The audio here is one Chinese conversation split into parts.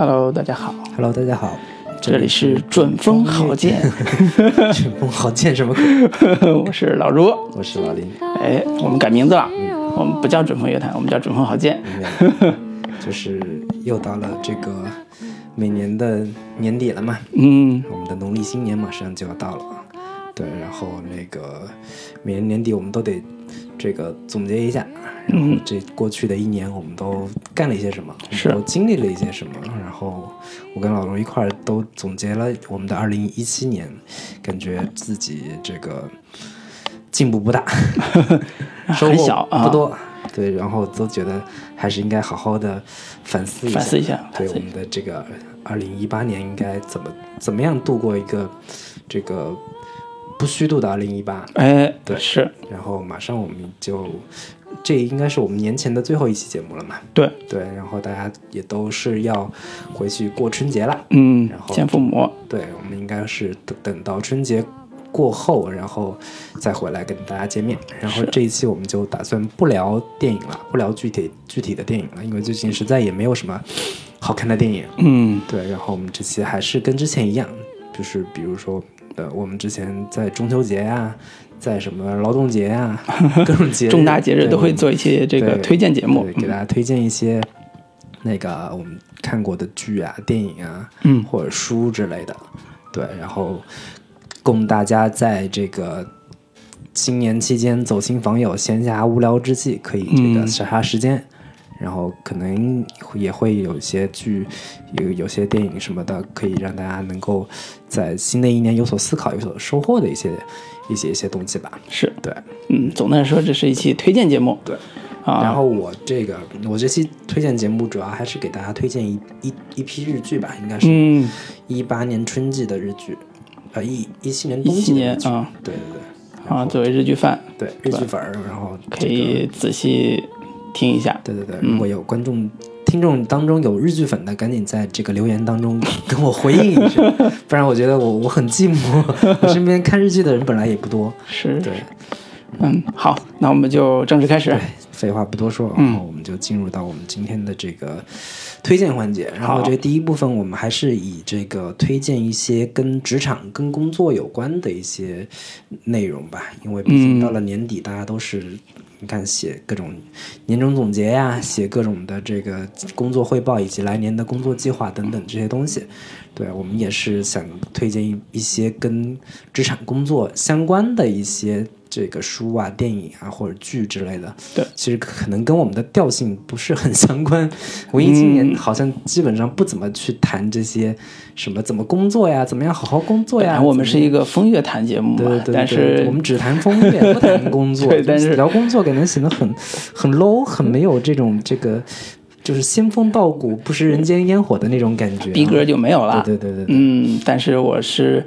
Hello，大家好，Hello，大家好，这里是准风好剑，准风好剑 什么鬼？我是老如，我是老林，哎，我们改名字了，我们不叫准风乐坛，我们叫准风好剑。就是又到了这个每年的年底了嘛，嗯，我们的农历新年马上就要到了，对，然后那个每年年底我们都得这个总结一下，然后这过去的一年我们都干了一些什么，我是。们都经历了一些什么，然后我跟老罗一块儿都总结了我们的二零一七年，感觉自己这个进步不大，收获不多。对，然后都觉得还是应该好好的反思一下，反思一下对我们的这个二零一八年应该怎么怎么样度过一个这个不虚度的二零一八。哎，对。是。然后马上我们就，这应该是我们年前的最后一期节目了嘛？对，对，然后大家也都是要回去过春节了。嗯然，后见父母，对，我们应该是等等到春节过后，然后再回来跟大家见面。然后这一期我们就打算不聊电影了，不聊具体具体的电影了，因为最近实在也没有什么好看的电影。嗯，对，然后我们这期还是跟之前一样，就是比如说，呃，我们之前在中秋节呀、在什么劳动节啊、各种节日重大节日都会做一些这个推荐节目。对，给大家推荐一些那个我们看过的剧啊、电影啊，嗯。或者书之类的，对，然后供大家在这个新年期间走亲访友、闲暇无聊之际，可以这个嗯。杀杀时间。然后可能也会有一些剧，有有些电影什么的，可以让大家能够在新的一年有所思考、有所收获的一些一些一些东西吧。是，对，嗯，总的来说，这是一期推荐节目，对。啊，然后我这个我这期推荐节目主要还是给大家推荐一一一批日剧吧，应该是嗯，一八年春季的日剧，呃一一七年冬季的日剧，年啊对对对，啊，作为日剧 fan，对日剧粉儿，然后可以仔细听一下。对对嗯对，如果有观众。听众当中有日剧粉的，赶紧在这个留言当中 跟我回应一下，不然我觉得我我很寂寞。我身边看日剧的人本来也不多。是，对，嗯，好，那我们就正式开始。对，废话不多说，嗯然后我们就进入到我们今天的这个推荐环节。然后这第一部分，我们还是以这个推荐一些跟职场、跟工作有关的一些内容吧，因为毕竟嗯到了年底，大家都是。你看，写各种年终总结呀，写各种的这个工作汇报，以及来年的工作计划等等这些东西。对我们也是想推荐一一些跟职场工作相关的一些这个书啊、电影啊或者剧之类的。对，其实可能跟我们的调性不是很相关。文艺青年好像基本上不怎么去谈这些什么怎么工作呀，怎么样好好工作呀。我们是一个风月谈节目嘛，对对对，但是我们只谈风月，不谈工作。对但是聊工作，给人显得很很 low，很没有这种这个就是仙风道骨、不食人间烟火的那种感觉、啊。逼格就没有了。对对对对对，嗯，但是我是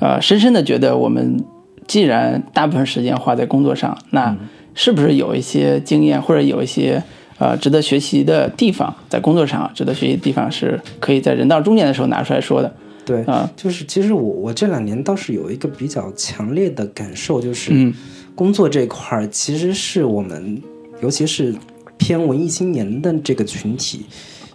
呃深深的觉得，我们既然大部分时间花在工作上，那嗯是不是有一些经验或者有一些呃值得学习的地方，在工作上值得学习的地方，是可以在人到中年的时候拿出来说的对，啊？就是其实我我这两年倒是有一个比较强烈的感受，就是嗯工作这块儿其实是我们，尤其是偏文艺青年的这个群体，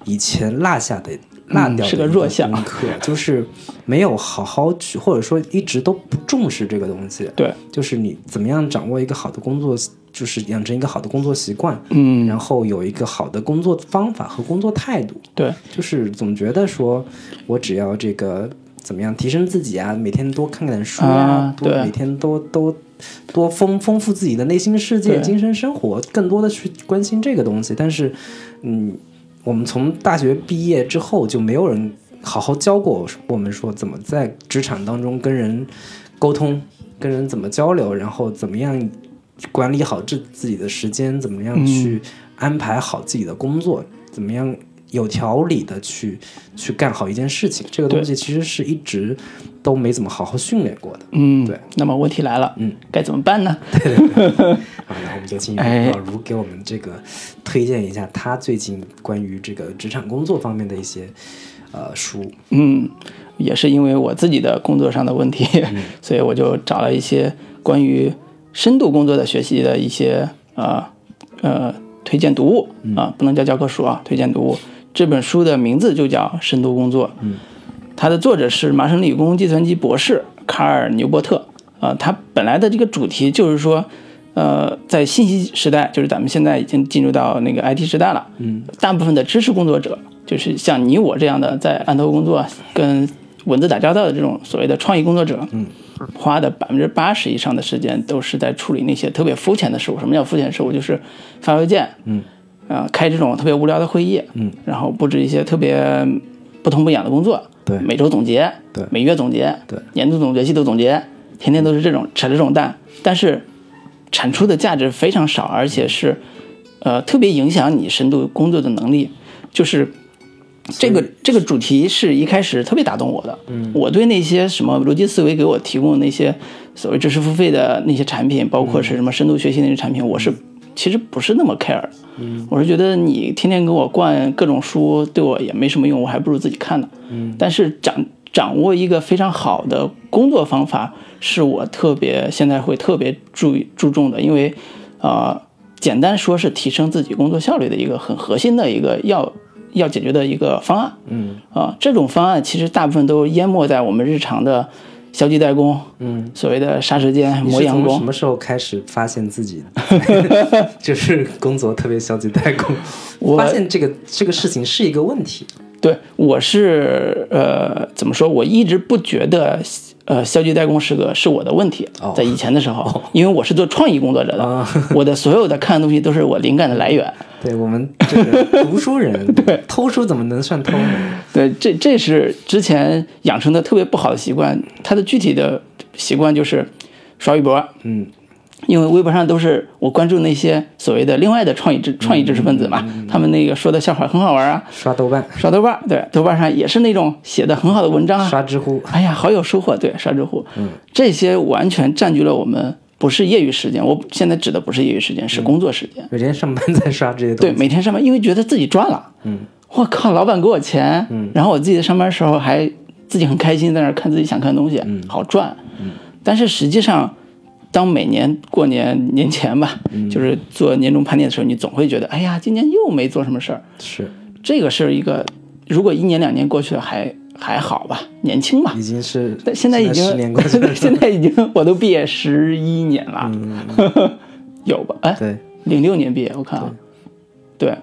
以前落下的。落掉是个弱项功课，就是没有好好去，或者说一直都不重视这个东西。对，就是你怎么样掌握一个好的工作，就是养成一个好的工作习惯，嗯，然后有一个好的工作方法和工作态度。对，就是总觉得说，我只要这个怎么样提升自己啊，每天多看看书呀、啊对多每天都都多丰丰富自己的内心世界、精神生活，更多的去关心这个东西。但是，嗯，我们从大学毕业之后就没有人好好教过我们说怎么在职场当中跟人沟通，跟人怎么交流，然后怎么样管理好自自己的时间，怎么样去安排好自己的工作，怎么样有条理的去去干好一件事情。这个东西其实是一直都没怎么好好训练过的。嗯，对。那么问题来了，嗯，该怎么办呢？好，然后我们就请哎老卢给我们这个推荐一下他最近关于这个职场工作方面的一些呃书。嗯，也是因为我自己的工作上的问题，所以我就找了一些关于深度工作的学习的一些呃呃推荐读物啊、不能叫教科书啊，推荐读物，这本书的名字就叫《深度工作》。嗯，它的作者是麻省理工计算机博士卡尔纽伯特。啊，他本来的这个主题就是说，呃，在信息时代，就是咱们现在已经进入到那个 IT 时代了。嗯，大部分的知识工作者，就是像你我这样的在案头工作、跟文字打交道的这种所谓的创意工作者，嗯，花的百分之八十以上的时间都是在处理那些特别肤浅的事物。什么叫肤浅事物？就是发邮件，嗯，啊，开这种特别无聊的会议，嗯，然后布置一些特别不痛不痒的工作，对，每周总结，对，每月总结，对，年度总结、季度总结。天天都是这种扯这种蛋，但是产出的价值非常少，而且是呃特别影响你深度工作的能力。就是这个这个主题是一开始特别打动我的。嗯，我对那些什么逻辑思维给我提供的那些所谓知识付费的那些产品，包括是什么深度学习那些产品，我是其实不是那么 care。嗯，我是觉得你天天给我灌各种书，对我也没什么用，我还不如自己看呢。嗯，但是掌掌握一个非常好的工作方法。是我特别现在会特别注意注重的，因为，呃，简单说是提升自己工作效率的一个很核心的一个要要解决的一个方案。嗯，啊，这种方案其实大部分都淹没在我们日常的消极怠工，嗯，所谓的杀时间磨洋工。什么时候开始发现自己 就是工作特别消极怠工？我发现这个这个事情是一个问题。对，我是呃，怎么说？我一直不觉得。呃，消极怠工是个是我的问题，在以前的时候，因为我是做创意工作者的，我的所有的看的东西都是我灵感的来源。对我们这个读书人，对偷书怎么能算偷呢？对，这这是之前养成的特别不好的习惯。他的具体的习惯就是刷微博，嗯。因为微博上都是我关注那些所谓的另外的创意知创意知识分子嘛，他们那个说的笑话很好玩啊。刷豆瓣，刷豆瓣，对，豆瓣上也是那种写的很好的文章啊。刷知乎，哎呀，好有收获。对，刷知乎，嗯，这些完全占据了我们不是业余时间。我现在指的不是业余时间，是工作时间。每天上班在刷这些东西。对，每天上班，因为觉得自己赚了。嗯。我靠，老板给我钱，嗯，然后我自己在上班时候还自己很开心，在那看自己想看的东西，嗯，好赚。嗯。但是实际上。当每年过年年前吧，就是做年终盘点的时候，你总会觉得，哎呀，今年又没做什么事儿。是，这个是一个，如果一年两年过去了还还好吧，年轻嘛。已经是，但现在已经现在 已经我都毕业十一年了，有吧？哎，对，零六年毕业，我看啊，对。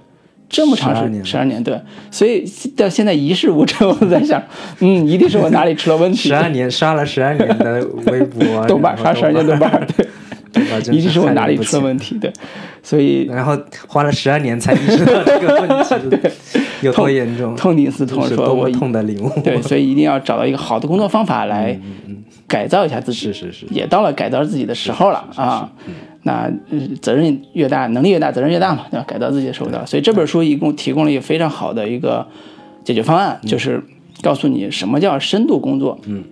这么长时间，十二年，对，所以到现在一事无成，我在想，嗯，一定是我哪里出了问题。十二年刷了十二年的微博、豆瓣，刷十二年豆瓣，对，一定是我哪里出了问题，对，所以然后花了十二年才意识到这个问题，对，有多严重，痛定思痛，说我痛的领悟，对，所以一定要找到一个好的工作方法来改造一下自己，是是是，也到了改造自己的时候了啊。那责任越大，能力越大，责任越大嘛，对吧？改造自己的手段。所以这本书一共提供了一个非常好的一个解决方案，就是告诉你什么叫深度工作。嗯，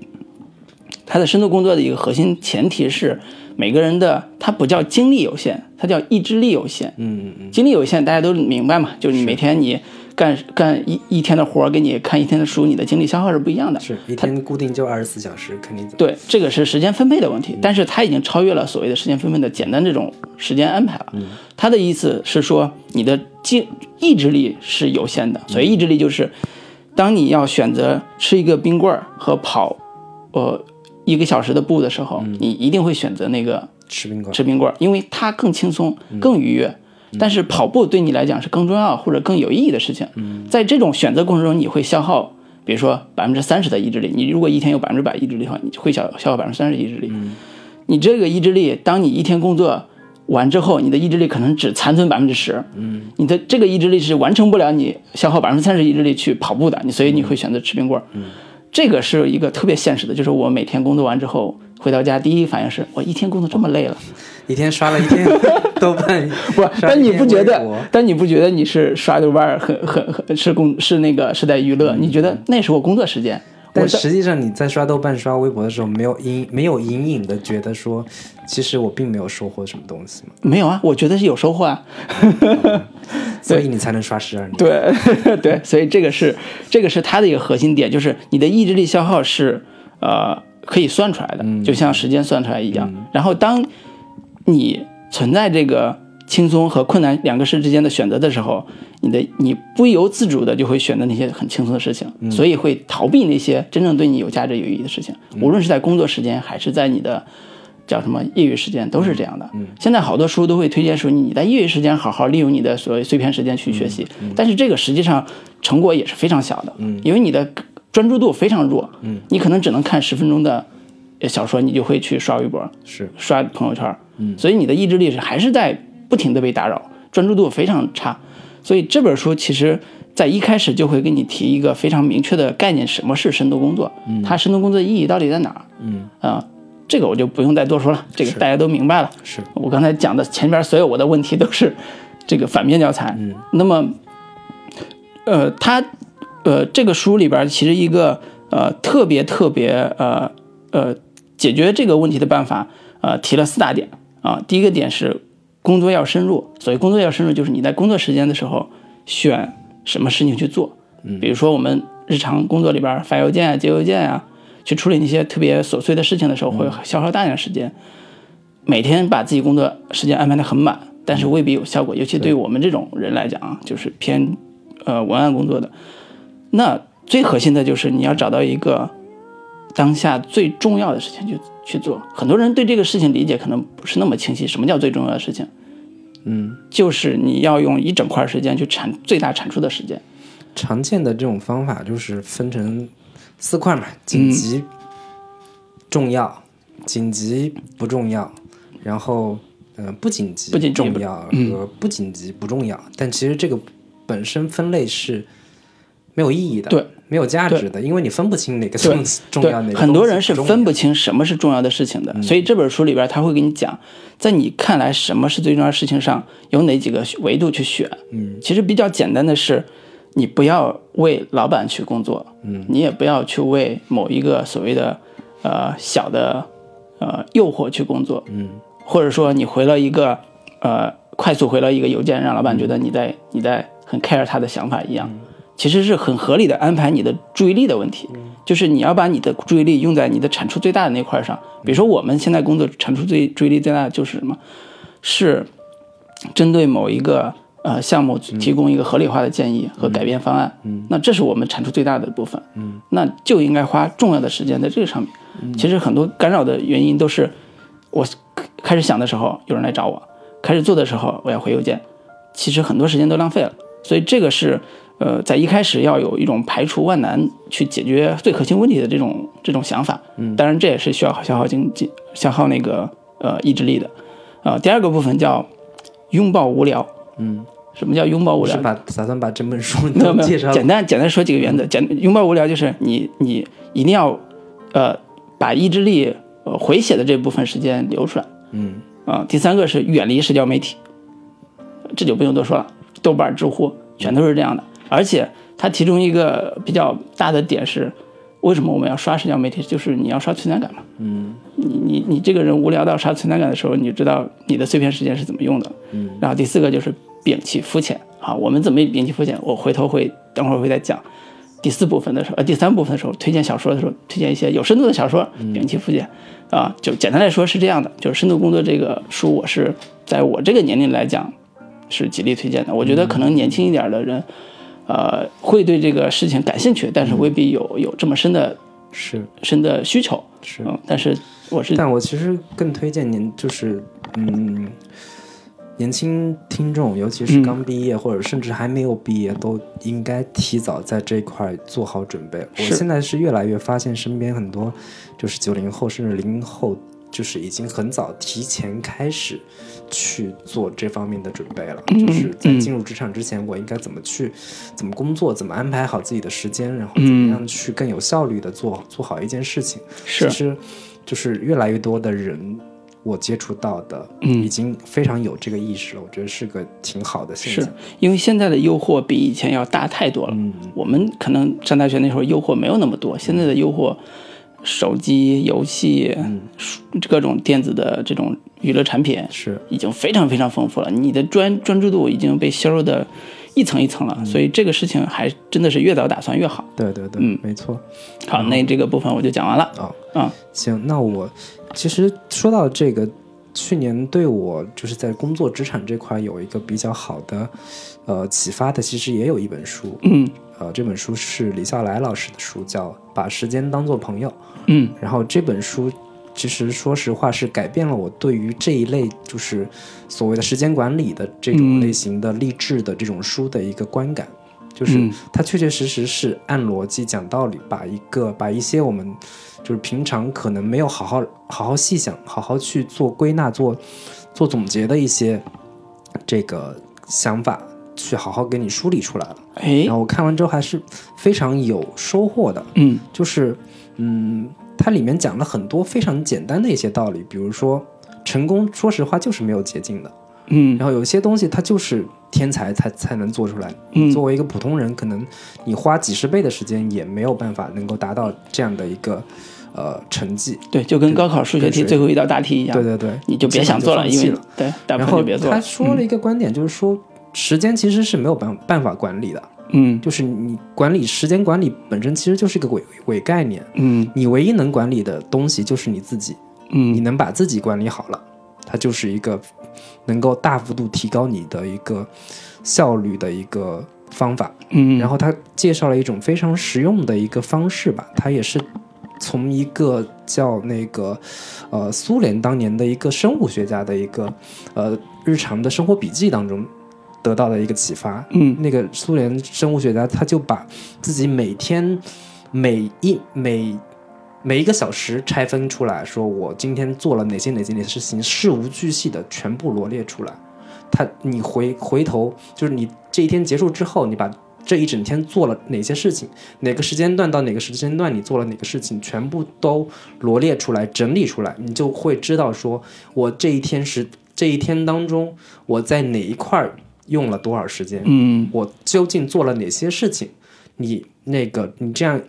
它的深度工作的一个核心前提是每个人的它不叫精力有限，它叫意志力有限。嗯嗯嗯，精力有限大家都明白嘛，就是你每天你。干干一一天的活儿，给你看一天的书，你的精力消耗是不一样的。是一天固定就二十四小时，肯定对，这个是时间分配的问题。但是它已经超越了所谓的时间分配的简单这种时间安排了。他的意思是说，你的精意志力是有限的。所以意志力就是，当你要选择吃一个冰棍儿和跑，呃，一个小时的步的时候，你一定会选择那个吃冰棍吃冰棍儿，因为它更轻松、更愉悦。但是跑步对你来讲是更重要或者更有意义的事情。在这种选择过程中，你会消耗，比如说百分之三十的意志力。你如果一天有百分之百意志力的话，你会消消耗百分之三十意志力。你这个意志力，当你一天工作完之后，你的意志力可能只残存百分之十。你的这个意志力是完成不了你消耗百分之三十意志力去跑步的。你所以你会选择吃冰棍儿。这个是一个特别现实的，就是我每天工作完之后回到家，第一反应是我一天工作这么累了。一天刷了一天 豆瓣，不，但你不觉得？但你不觉得你是刷豆瓣很很很是工是那个是在娱乐？你觉得那是我工作时间？但实际上你在刷豆瓣、刷微博的时候，没有隐没有隐隐的觉得说，其实我并没有收获什么东西吗？没有啊，我觉得是有收获啊，所以你才能刷十二年。对 对，所以这个是这个是它的一个核心点，就是你的意志力消耗是呃可以算出来的，就像时间算出来一样。然后当你存在这个轻松和困难两个事之间的选择的时候，你的你不由自主的就会选择那些很轻松的事情，所以会逃避那些真正对你有价值有意义的事情，无论是在工作时间还是在你的。叫什么业余时间都是这样的。现在好多书都会推荐说你在业余时间好好利用你的所谓碎片时间去学习，但是这个实际上成果也是非常小的，因为你的专注度非常弱，你可能只能看十分钟的小说，你就会去刷微博，是。刷朋友圈，所以你的意志力是还是在不停的被打扰，专注度非常差。所以这本书其实在一开始就会给你提一个非常明确的概念：什么是深度工作？嗯它深度工作的意义到底在哪儿？嗯啊。这个我就不用再多说了，这个大家都明白了。是我刚才讲的前边所有我的问题都是这个反面教材。嗯，那么，呃，他，呃，这个书里边其实一个呃特别特别呃呃解决这个问题的办法，呃提了四大点啊。第一个点是工作要深入，所谓工作要深入，就是你在工作时间的时候选什么事情去做。嗯，比如说我们日常工作里边发邮件啊、接邮件啊。去处理那些特别琐碎的事情的时候，会消耗大量时间。每天把自己工作时间安排的很满，但是未必有效果。尤其对我们这种人来讲啊，就是偏呃文案工作的，那最核心的就是你要找到一个当下最重要的事情去去做。很多人对这个事情理解可能不是那么清晰。什么叫最重要的事情？嗯，就是你要用一整块时间去产最大产出的时间。常见的这种方法就是分成。四块嘛，紧急、重要、紧急不重要，然后呃不紧急、不紧重要和不紧急不重要。但其实这个本身分类是没有意义的，对，没有价值的，因为你分不清哪个重重要哪个很多人是分不清什么是重要的事情的。所以这本书里边他会给你讲，在你看来什么是最重要的事情上有哪几个维度去选。嗯，其实比较简单的是。你不要为老板去工作，嗯，你也不要去为某一个所谓的，呃小的，呃诱惑去工作，嗯，或者说你回了一个，呃快速回了一个邮件，让老板觉得你在你在很 care 他的想法一样，其实是很合理的安排你的注意力的问题，就是你要把你的注意力用在你的产出最大的那块上，比如说我们现在工作产出最注意力最大的就是什么，是针对某一个。呃，项目提供一个合理化的建议和改变方案，嗯，那这是我们产出最大的部分，嗯，那就应该花重要的时间在这个上面。其实很多干扰的原因都是，我开始想的时候有人来找我，开始做的时候我要回邮件，其实很多时间都浪费了。所以这个是呃，在一开始要有一种排除万难去解决最核心问题的这种这种想法，嗯，当然这也是需要消耗经济、消耗那个呃意志力的。呃，第二个部分叫拥抱无聊，嗯。什么叫拥抱无聊？是把打算把整本书没有没有，介绍简单简单说几个原则。简拥抱无聊就是你你一定要，呃，把意志力呃回血的这部分时间留出来。嗯啊，第三个是远离社交媒体，这就不用多说了，豆瓣、知乎全都是这样的。而且它其中一个比较大的点是，为什么我们要刷社交媒体？就是你要刷存在感嘛。嗯，你你你这个人无聊到刷存在感的时候，你就知道你的碎片时间是怎么用的。嗯，然后第四个就是。摒弃肤浅，好，我们怎么摒弃肤浅？我回头会等会儿会再讲。第四部分的时候，呃，第三部分的时候，推荐小说的时候，推荐一些有深度的小说。摒弃肤浅，啊，就简单来说是这样的，就是深度工作这个书，我是在我这个年龄来讲是极力推荐的。我觉得可能年轻一点的人，呃，会对这个事情感兴趣，但是未必有有这么深的，是深的需求。是，嗯，但是我是，但我其实更推荐您，就是嗯。年轻听众，尤其是刚毕业或者甚至还没有毕业，都应该提早在这块做好准备。我现在是越来越发现，身边很多就是九零后甚至零零后，就是已经很早提前开始去做这方面的准备了。就是在进入职场之前，我应该怎么去怎么工作，怎么安排好自己的时间，然后怎么样去更有效率的做做好一件事情。其实，就是越来越多的人。我接触到的，嗯，已经非常有这个意识了。我觉得是个挺好的现象。是因为现在的诱惑比以前要大太多了。嗯，我们可能上大学那时候诱惑没有那么多，现在的诱惑，手机游戏，嗯，各种电子的这种娱乐产品是已经非常非常丰富了。你的专专注度已经被削弱的一层一层了。所以这个事情还真的是越早打算越好。对对对，嗯，没错。好，那这个部分我就讲完了。啊啊，行，那我。其实说到这个去年对我就是在工作职场这块有一个比较好的呃启发的，其实也有一本书，嗯呃，这本书是李笑来老师的书，叫《把时间当作朋友》。嗯。然后这本书其实说实话是改变了我对于这一类就是所谓的时间管理的这种嗯类型的励志的这种书的一个观感，就是嗯。它确确实实是按逻辑讲道理，把一个把一些我们就是平常可能没有好好好好细想、好好去做归纳、做做总结的一些这个想法，去好好给你梳理出来了。哎然后我看完之后还是非常有收获的。嗯。就是，嗯，它里面讲了很多非常简单的一些道理，比如说，成功，说实话就是没有捷径的。嗯。然后有些东西它就是天才才才能做出来，嗯。作为一个普通人，可能你花几十倍的时间也没有办法能够达到这样的一个呃成绩。对，就跟高考数学题最后一道大题一样，对对对，你就别想做了，因为对大部然后分就别做了。他说了一个观点，就是说时间其实是没有办办法管理的，嗯就是你管理时间管理本身其实就是一个伪伪概念。嗯你唯一能管理的东西就是你自己，嗯你嗯能把自己管理好了，它就是一个能够大幅度提高你的一个效率的一个方法。嗯，然后他介绍了一种非常实用的一个方式吧，他也是从一个叫那个呃苏联当年的一个生物学家的一个呃日常的生活笔记当中得到的一个启发。嗯那个苏联生物学家他就把自己每天每一每每一个小时拆分出来，说我今天做了哪些哪些哪些事情，事无巨细的全部罗列出来。他你回回头就是你这一天结束之后，你把这一整天做了哪些事情，哪个时间段到哪个时间段你做了哪个事情，全部都罗列出来、整理出来，你就会知道说我这一天是这一天当中我在哪一块儿用了多少时间，嗯我究竟做了哪些事情？你那个你这样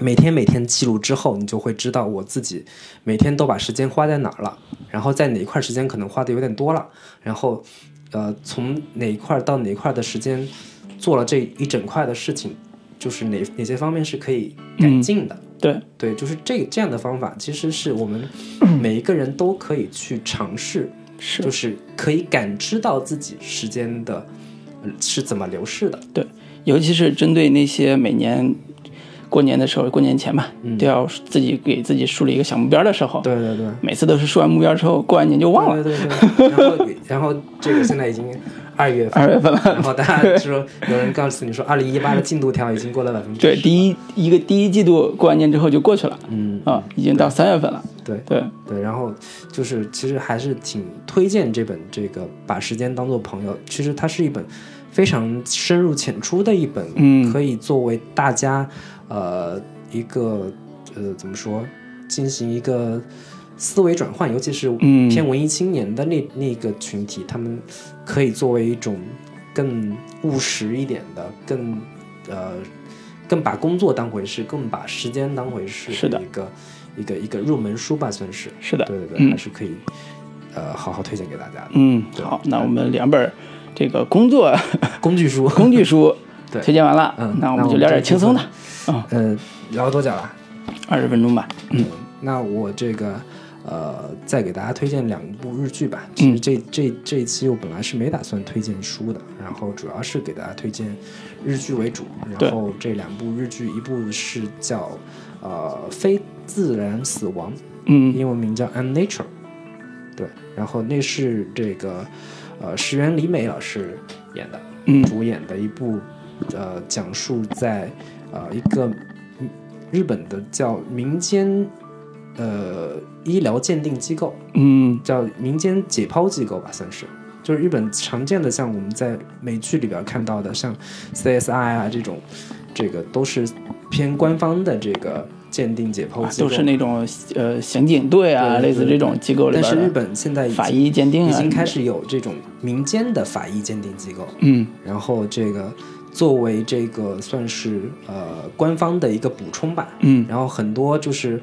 每天每天记录之后，你就会知道我自己每天都把时间花在哪儿了，然后在哪一块时间可能花的有点多了，然后呃从哪一块到哪一块的时间做了这一整块的事情，就是哪哪些方面是可以改进的。对，对，就是这这样的方法，其实是我们 每一个人都可以去尝试，是就是可以感知到自己时间的呃是怎么流逝的。对，尤其是针对那些每年过年的时候，过年前吧，都要自己给自己树立一个小目标的时候，对对对，每次都是说完目标之后，过完年就忘了。对对对，然后 然后这个现在已经二月份，二月份了，然后大家说有人告诉你说，二零一八的进度条已经过了百分之对，第一一个第一季度过完年之后就过去了，嗯。啊，已经到三月份了。对。对，对，然后就是其实还是挺推荐这本这个把时间当做朋友，其实它是一本非常深入浅出的一本，嗯。可以作为大家呃一个呃怎么说进行一个思维转换，尤其是嗯。偏文艺青年的那那个群体，他们可以作为一种更务实一点的、更呃更把工作当回事、更把时间当回事是的。一个一个一个入门书吧，算是。是的。对对对，嗯。还是可以呃好好推荐给大家的。嗯，好，那我们两本这个工作 工具书。工具书对。推荐完了，嗯那我们们就聊点轻松的，呃，聊了多久了？二十分钟吧。嗯，那我这个呃，再给大家推荐两部日剧吧。其实这、这这一期我本来是没打算推荐书的，然后主要是给大家推荐日剧为主。然后这两部日剧，一部是叫呃《非自然死亡》，嗯英文名叫《Unnature》，对，然后那是这个呃石原里美老师演的，嗯主演的一部呃讲述在呃一个嗯日本的叫民间呃医疗鉴定机构，嗯。叫民间解剖机构吧，算是。就是日本常见的，像我们在美剧里边看到的，像 CSI 啊这种，这个都是偏官方的这个鉴定解剖机构，都是那种呃刑警队啊，类似这种机构里但是日本现在已经法医鉴定啊，已经开始有这种民间的法医鉴定机构，嗯。然后这个作为这个算是呃官方的一个补充吧。嗯。然后很多就是，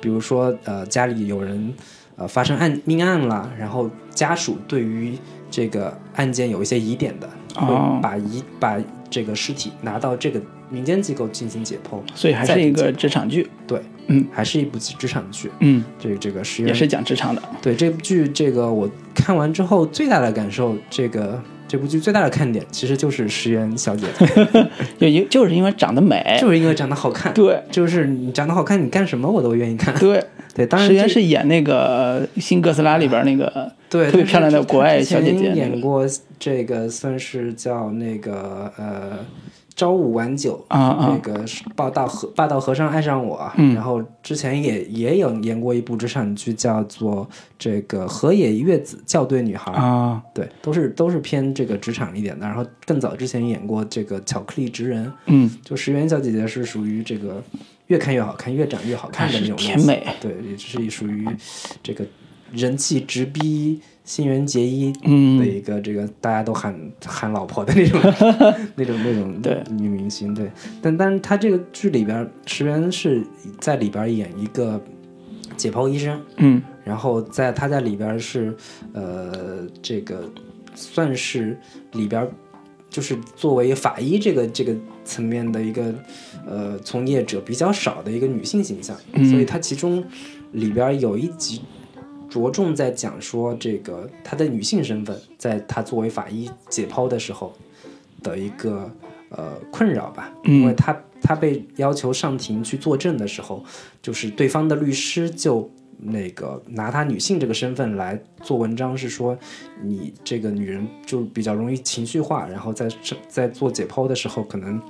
比如说呃家里有人呃发生案命案了，然后家属对于这个案件有一些疑点的，哦。会把疑把这个尸体拿到这个民间机构进行解剖，所以还是一个职场剧，对，嗯，还是一部职场剧。嗯，这个这个石原也是讲职场的。对这部剧，这个我看完之后最大的感受，这个这部剧最大的看点其实就是石原小姐姐，就因就是因为长得美，就是因为长得好看。对就是你长得好看，你干什么我都愿意看。对，对，当然石原是演那个《新哥斯拉》里边那个，对特别漂亮的国外小姐姐演过这个算是叫那个呃朝五晚九啊啊。那个是霸道和霸道和尚爱上我然后之前也也有演过一部职场剧，叫做这个河野月子校对女孩，啊，对，都是都是偏这个职场一点的。然后更早之前演过这个巧克力职人，嗯，就石原小姐姐是属于这个越看越好看，越长越好看的那种。甜美，对，也是属于这个人气直逼新垣结衣的嗯，一个这个大家都喊喊老婆的那种 那种那种 对。女明星，对。但但是她这个剧里边，石原是在里边演一个解剖医生，嗯。然后在她在里边是呃这个算是里边就是作为法医这个这个层面的一个呃从业者比较少的一个女性形象，嗯。所以她其中里边有一集着重在讲说这个她的女性身份，在她作为法医解剖的时候的一个呃困扰吧，因为她她被要求上庭去作证的时候，就是对方的律师就。那个拿她女性这个身份来做文章，是说你这个女人就比较容易情绪化，然后在在做解剖的时候，可能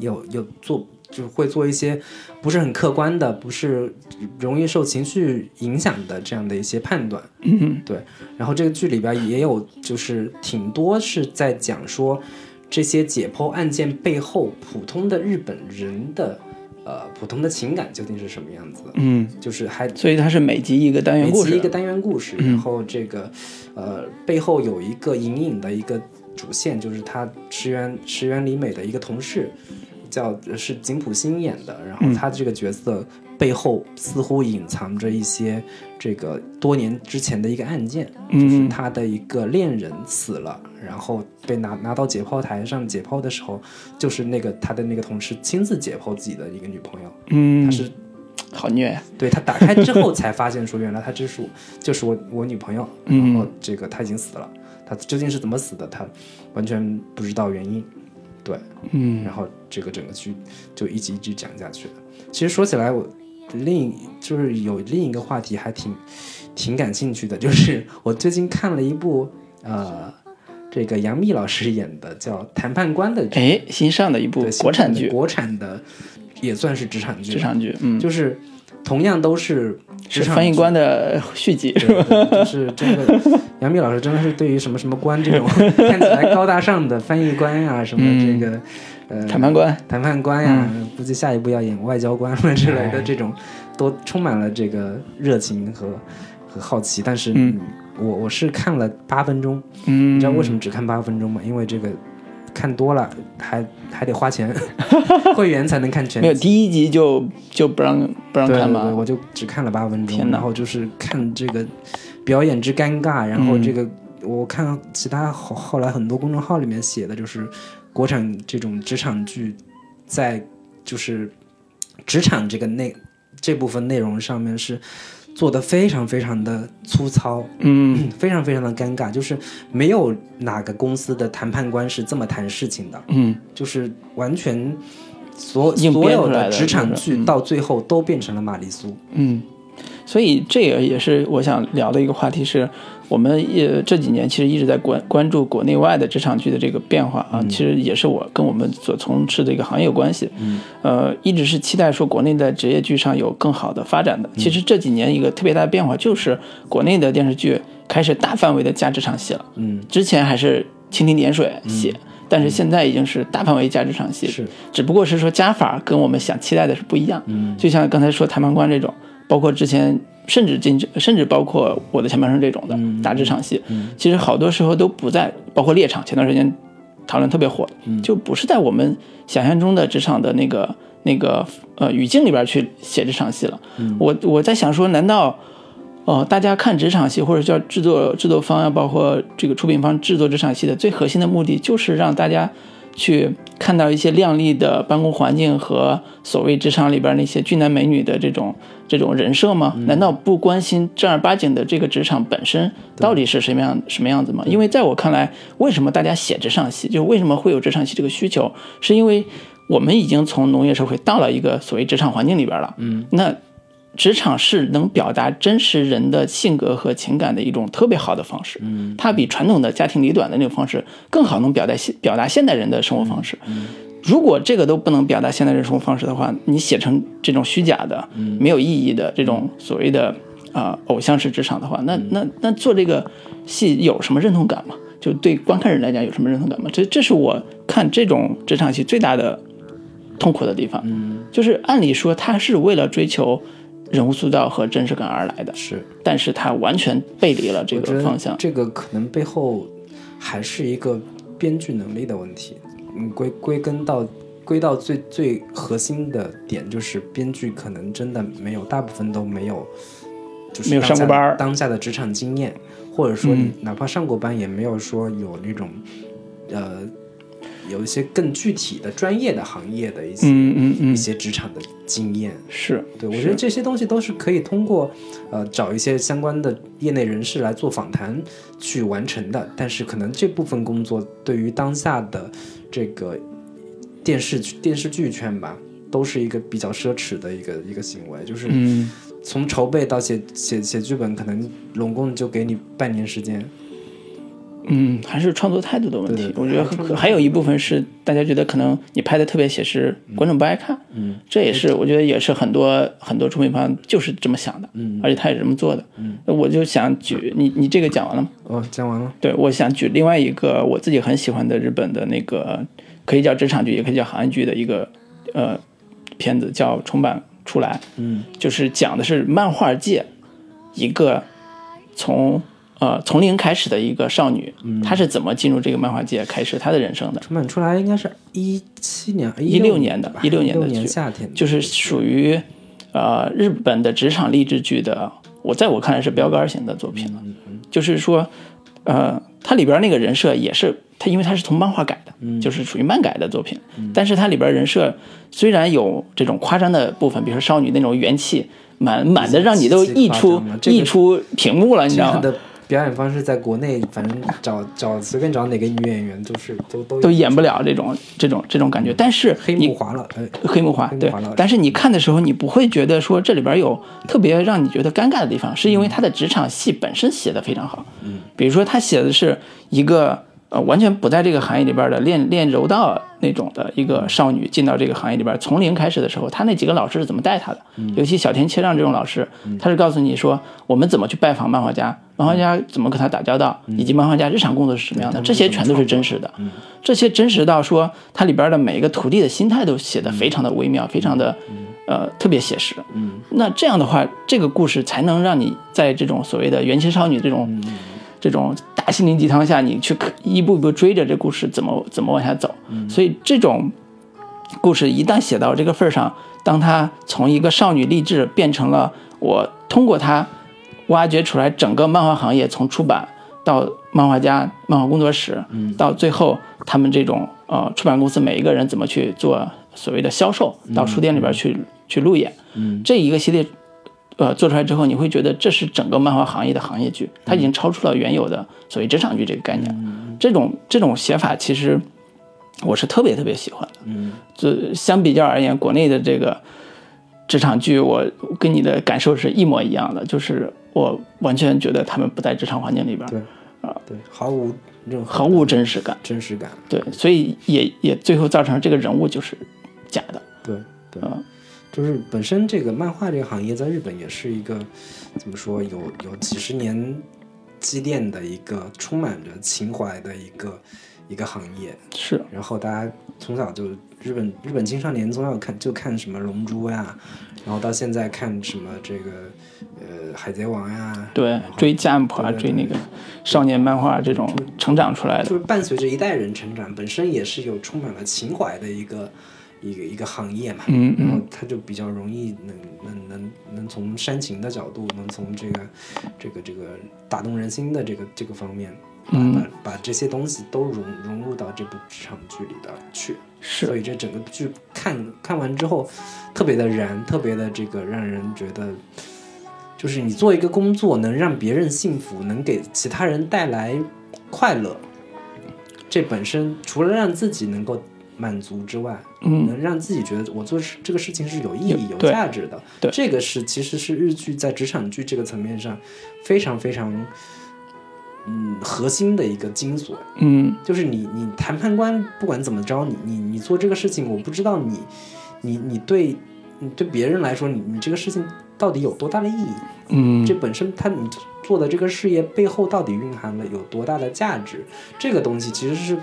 有有做就会做一些不是很客观的，不是容易受情绪影响的这样的一些判断。嗯。对，然后这个剧里边也有，就是挺多是在讲说这些解剖案件背后普通的日本人的呃普通的情感究竟是什么样子的，嗯，就是还所以它是每集一个单元故事，每集一个单元故事，然后这个呃背后有一个隐隐的一个主线，就是他石原石原里美的一个同事，叫是井浦新演的，然后他这个角色背后似乎隐藏着一些这个多年之前的一个案件，就是他的一个恋人死了，然后被拿拿到解剖台上解剖的时候，就是那个他的那个同事亲自解剖自己的一个女朋友，嗯。他，是好虐呀，对他打开之后才发现说，原来他这是我就是我我女朋友，嗯。然后这个他已经死了，他究竟是怎么死的，他完全不知道原因，对，嗯。然后这个整个剧就一集一集讲下去了。其实说起来，我另一就是有另一个话题还挺挺感兴趣的，就是我最近看了一部呃这个杨幂老师演的叫《谈判官》的剧，哎，新上的一部国产剧，国产的也算是职场剧，职场剧，嗯，就是同样都是职场剧是翻译官的续集，是吧就是真的，杨幂老师真的是对于什么什么官这种 看起来高大上的翻译官呀、什么这个、呃谈判官，谈判官呀，估计下一步要演外交官了之类的哎这种，都充满了这个热情和和好奇。但是，嗯我我是看了八分钟，嗯，你知道为什么只看八分钟吗？因为这个看多了还还得花钱，会员才能看全没有。第一集就就不让不让看对对对，吗？我就只看了八分钟，然后就是看这个表演之尴尬，然后嗯这个、我看其他后后来很多公众号里面写的就是国产这种职场剧，在就是职场这个内这部分内容上面是做的非常非常的粗糙，嗯 非常非常的尴尬，就是没有哪个公司的谈判官是这么谈事情的。嗯就是完全所硬所有的职场剧到最后都变成了玛丽苏。嗯，所以这个也是我想聊的一个话题是，我们也这几年其实一直在关关注国内外的职场剧的这个变化啊，其实也是我跟我们所从事的一个行业有关系。嗯，呃，一直是期待说国内的职业剧上有更好的发展的。其实这几年一个特别大的变化就是国内的电视剧开始大范围的加职场戏了。嗯，之前还是蜻蜓点水写。但是现在已经是大范围加职场戏，是，只不过是说加法跟我们想期待的是不一样。嗯，就像刚才说谈判官这种，包括之前甚至进甚至包括我的前半生这种的嗯大职场戏，嗯其实好多时候都不在，包括猎场前段时间讨论特别火，嗯。就不是在我们想象中的职场的那个那个呃语境里边去写这场戏了。嗯。我我在想说，难道呃，大家看职场戏或者叫制作制作方啊，包括这个出品方制作这场戏的最核心的目的，就是让大家去看到一些靓丽的办公环境和所谓职场里边那些俊男美女的这种这种人设吗？难道不关心正儿八经的这个职场本身到底是什么样什么样子吗？因为在我看来，为什么大家写职场戏，就为什么会有职场戏这个需求，是因为我们已经从农业社会到了一个所谓职场环境里边了。嗯，那。职场是能表达真实人的性格和情感的一种特别好的方式，嗯，它比传统的家庭里短的那种方式更好能表达现表达现代人的生活方式。如果这个都不能表达现代人生活方式的话，你写成这种虚假的、没有意义的这种所谓的啊偶像式职场的话，那那那做这个戏有什么认同感吗？就对观看人来讲有什么认同感吗？这这是我看这种职场戏最大的痛苦的地方。嗯，就是按理说他是为了追求。人物塑造和真实感而来的，是，但是他完全背离了这个方向。这个可能背后还是一个编剧能力的问题。嗯，归归根到归到最最核心的点，就是编剧可能真的没有，大部分都没有，就是没有上过班，当下的职场经验，或者说哪怕上过班，也没有说有那种呃。有一些更具体的专业的行业的一些嗯嗯嗯。一些职场的经验，是对我觉得这些东西都是可以通过呃找一些相关的业内人士来做访谈去完成的。但是可能这部分工作对于当下的这个电视电视剧圈吧，都是一个比较奢侈的一个一个行为，就是从筹备到写写写剧本，可能拢共就给你半年时间。嗯，还是创作态度的问题。我觉得还有一部分是大家觉得可能你拍的特别写实，观众不爱看。嗯，这也是我觉得也是很多很多出品方就是这么想的。嗯，而且他也这么做的。嗯，我就想举你你这个讲完了吗？哦，讲完了。对，我想举另外一个我自己很喜欢的日本的那个可以叫职场剧，也可以叫行业剧的一个呃片子，叫重版出来。嗯，就是讲的是漫画界一个从。呃，从零开始的一个少女，她是怎么进入这个漫画界，开始她的人生的？重版出来应该是一七年、一六年的，一六年的夏天，就是属于呃日本的职场励志剧的。我在我看来是标杆型的作品了。就是说，呃，它里边那个人设也是它，因为它是从漫画改的，就是属于漫改的作品。但是它里边人设虽然有这种夸张的部分，比如说少女那种元气满满的，让你都溢出溢出屏幕了，你知道吗？表演方式在国内，反正找找随便找哪个女演员都是都都都演不了这种这种这种感觉。但是黑木华了，黑木华对。但是你看的时候，你不会觉得说这里边有特别让你觉得尴尬的地方，是因为他的职场戏本身写的非常好。嗯，比如说他写的是一个。呃，完全不在这个行业里边的练练柔道那种的一个少女进到这个行业里边，从零开始的时候，她那几个老师是怎么带她的？尤其小田切让这种老师，他是告诉你说，我们怎么去拜访漫画家，漫画家怎么跟他打交道，以及漫画家日常工作是什么样的，这些全都是真实的。这些真实到说，它里边的每一个徒弟的心态都写的非常的微妙，非常的呃特别写实。那这样的话，这个故事才能让你在这种所谓的元气少女这种。这种大心灵鸡汤下，你去一步一步追着这故事怎么怎么往下走。所以这种故事一旦写到这个份儿上，当他从一个少女励志变成了我通过他挖掘出来整个漫画行业，从出版到漫画家、漫画工作室，到最后他们这种呃出版公司每一个人怎么去做所谓的销售，到书店里边去去路演，这一个系列。呃，做出来之后，你会觉得这是整个漫画行业的行业剧，它已经超出了原有的所谓职场剧这个概念。这种这种写法，其实我是特别特别喜欢的。嗯，就相比较而言，国内的这个职场剧，我跟你的感受是一模一样的，就是我完全觉得他们不在职场环境里边。对，啊，对，毫无任何毫无真实感，真实感。对，所以也也最后造成这个人物就是假的。对，对。就是本身这个漫画这个行业在日本也是一个怎么说有有几十年积淀的一个充满着情怀的一个一个行业是，然后大家从小就日本日本青少年从小看就看什么龙珠呀，然后到现在看什么这个呃海贼王呀，对，追 Jump 啊，追那个少年漫画这种成长出来的，就是伴随着一代人成长，本身也是有充满了情怀的一个。一个一个行业嘛，嗯然后他就比较容易能能能能从煽情的角度，能从这个这个这个打动人心的这个这个方面，把嗯。把把这些东西都融融入到这部职场剧里边去。是。所，以这整个剧看看完之后，特别的燃，特别的这个让人觉得，就是你做一个工作能让别人幸福，能给其他人带来快乐，这本身除了让自己能够满足之外，嗯能让自己觉得我做事这个事情是有意义、有对价值的。对这个是其实是日剧在职场剧这个层面上非常非常嗯核心的一个精髓。嗯就是你你谈判官不管怎么着，你你你做这个事情，我不知道你你你对你对别人来说，你你这个事情到底有多大的意义？嗯这本身他你做的这个事业背后到底蕴含了有多大的价值？这个东西其实是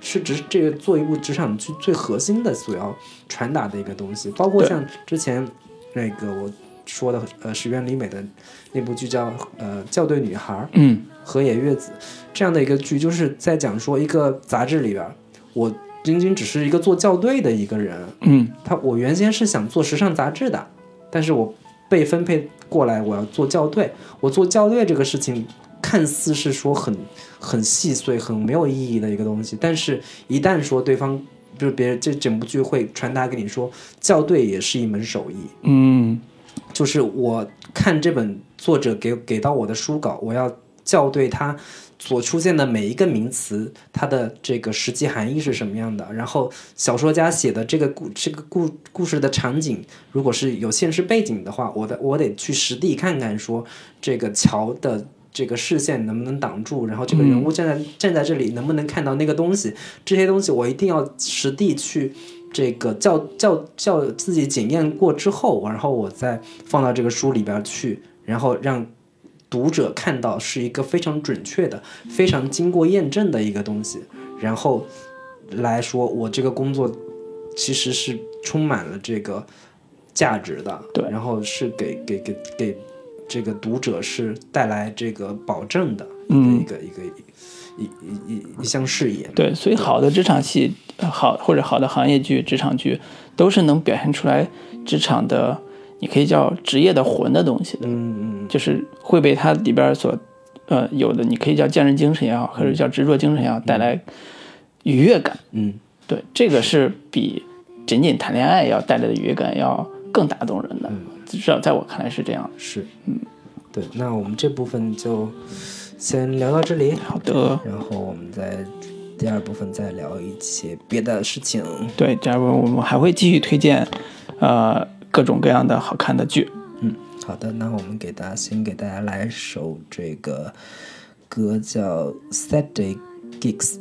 是职这个做一部职场剧最核心的所要传达的一个东西，包括像之前那个我说的呃石原里美的那部剧叫呃校对女孩，嗯。河野月子这样的一个剧，就是在讲说一个杂志里边，我仅仅只是一个做校对的一个人，嗯。他我原先是想做时尚杂志的，但是我被分配过来，我要做校对。我做校对这个事情，看似是说很很细碎、很没有意义的一个东西，但是一旦说对方就是别人这整部剧会传达给你说，校对也是一门手艺，嗯就是我看这本作者给给到我的书稿，我要校对它所出现的每一个名词，它的这个实际含义是什么样的。然后小说家写的这个故这个故故事的场景，如果是有现实背景的话，我的我得去实地看看，说这个桥的。这个视线能不能挡住？然后这个人物站在、站在这里能不能看到那个东西？这些东西我一定要实地去这个叫叫叫自己检验过之后，然后我再放到这个书里边去，然后让读者看到是一个非常准确的、非常经过验证的一个东西，然后来说我这个工作其实是充满了这个价值的，对然后是给给给给这个读者是带来这个保证的一个、嗯。一个一个一一一一项事业。对，所以好的职场戏，呃好或者好的行业剧、职场剧，都是能表现出来职场的，你可以叫职业的魂的东西的，嗯嗯就是会被它里边所，呃，有的你可以叫匠人精神也好，或者叫执着精神也好，带来愉悦感。嗯。对，这个是比仅仅谈恋爱要带来的愉悦感要更打动人的，至少在我看来是这样。是，嗯，对，那我们这部分就先聊到这里，好的，然后我们再第二部分再聊一些别的事情。对，第二部分我们还会继续推荐，呃，各种各样的好看的剧。嗯，好的，那我们给大家先给大家来首这个歌叫《Saturday Gigs》。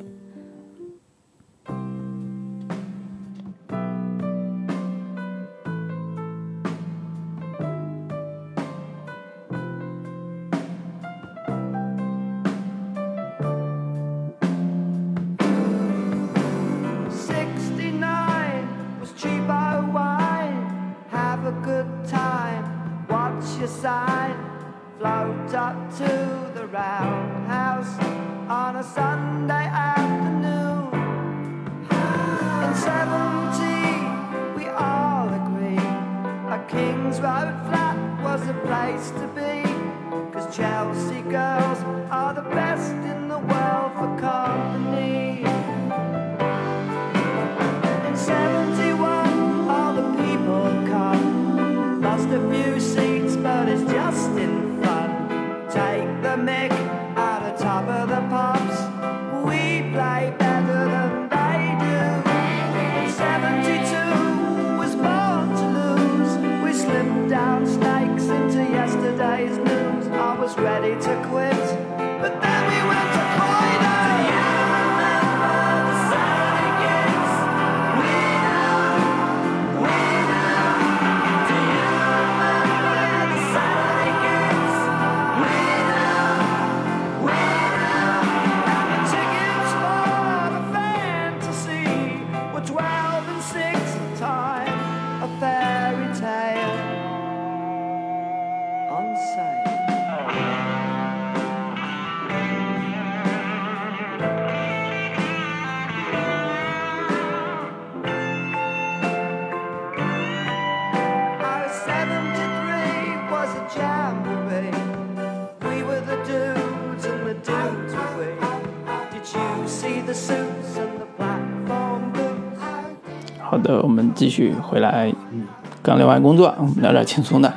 继续回来。嗯刚聊完工作，我们聊点轻松的。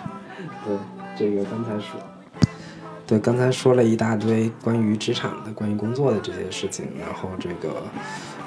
对，这个刚才说，对，刚才说了一大堆关于职场的、关于工作的这些事情，然后这个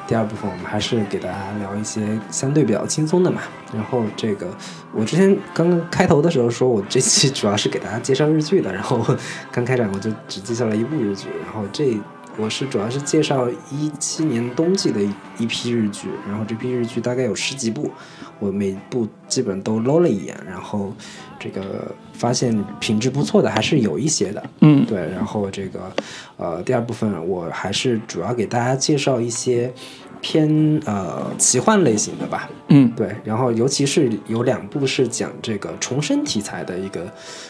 第二部分我们还是给大家聊一些相对比较轻松的嘛。然后这个我之前刚刚开头的时候说我这期主要是给大家介绍日剧的，然后刚开展我就只介绍了一部日剧，然后这。我是主要是介绍一七年冬季的一一批日剧，然后这批日剧大概有十几部，我每部基本都搂了一眼，然后这个发现品质不错的还是有一些的，嗯，对，然后这个呃第二部分我还是主要给大家介绍一些偏呃奇幻类型的吧，嗯，对，然后尤其是有两部是讲这个重生题材的一个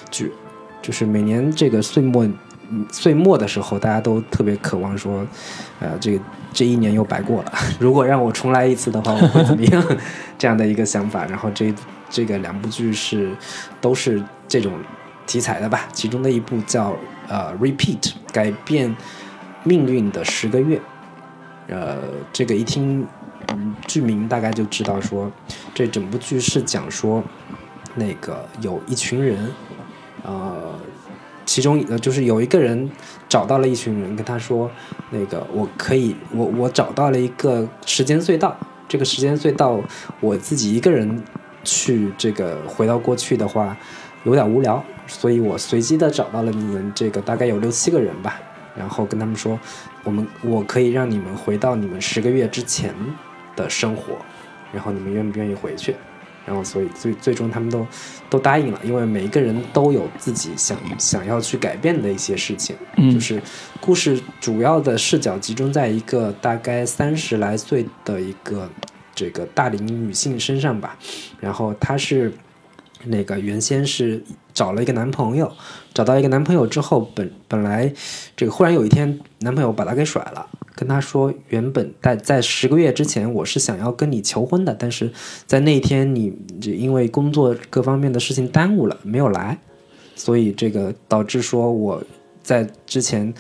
剧，就是每年这个岁末。岁末的时候，大家都特别渴望说，呃，这这一年又白过了。如果让我重来一次的话，我会怎么样？这样的一个想法。然后这这个两部剧是都是这种题材的吧？其中的一部叫呃《Repeat》，改变命运的十个月。呃，这个一听嗯剧名，大概就知道说，这整部剧是讲说，那个有一群人，呃。其中呃，就是有一个人找到了一群人，跟他说，那个我可以，我我找到了一个时间隧道，这个时间隧道我自己一个人去这个回到过去的话，有点无聊，所以我随机的找到了你们这个大概有六七个人吧，然后跟他们说，我们我可以让你们回到你们十个月之前的生活，然后你们愿不愿意回去？然后，所以最最终他们都都答应了，因为每一个人都有自己想想要去改变的一些事情。嗯就是故事主要的视角集中在一个大概三十来岁的一个这个大龄女性身上吧。然后她是那个原先是找了一个男朋友，找到一个男朋友之后，本本来这个忽然有一天男朋友把她给甩了。跟他说，原本在在十个月之前，我是想要跟你求婚的，但是在那一天你就因为工作各方面的事情耽误了，没有来，所以这个导致说我在之前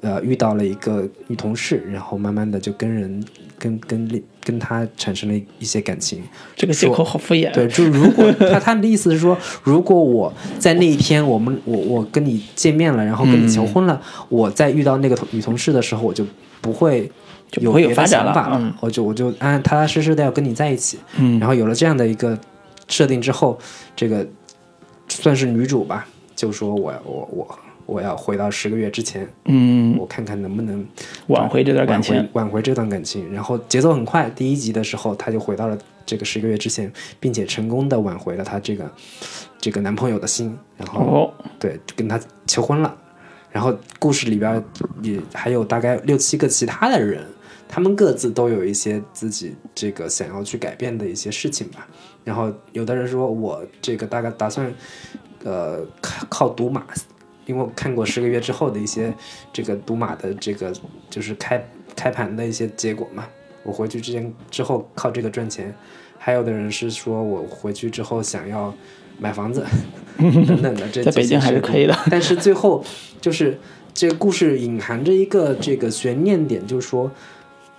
呃遇到了一个女同事，然后慢慢的就跟人跟跟跟她产生了一些感情。这个借口好敷衍。对，就如果他他们的意思是说，如果我在那一天我们我我跟你见面了，然后跟你求婚了，我在遇到那个女同事的时候，我就不会有想法了。我就我就安踏踏实实的要跟你在一起。嗯。然后有了这样的一个设定之后，这个算是女主吧，就说我我我我要回到十个月之前，嗯，我看看能不能挽回这段感情。挽回挽回这段感情。然后节奏很快，第一集的时候，她就回到了这个十个月之前，并且成功的挽回了她这个这个男朋友的心，然后、哦，对跟他求婚了。然后故事里边也还有大概六七个其他的人，他们各自都有一些自己这个想要去改变的一些事情吧。然后有的人说我这个大概打算呃靠靠赌马，因为我看过十个月之后的一些这个赌马的这个就是开开盘的一些结果嘛。我回去之前之后靠这个赚钱，还有的人是说我回去之后想要买房子 等等的这在北京还是可以的。但是最后就是这个故事隐含着一个这个悬念点，就是说，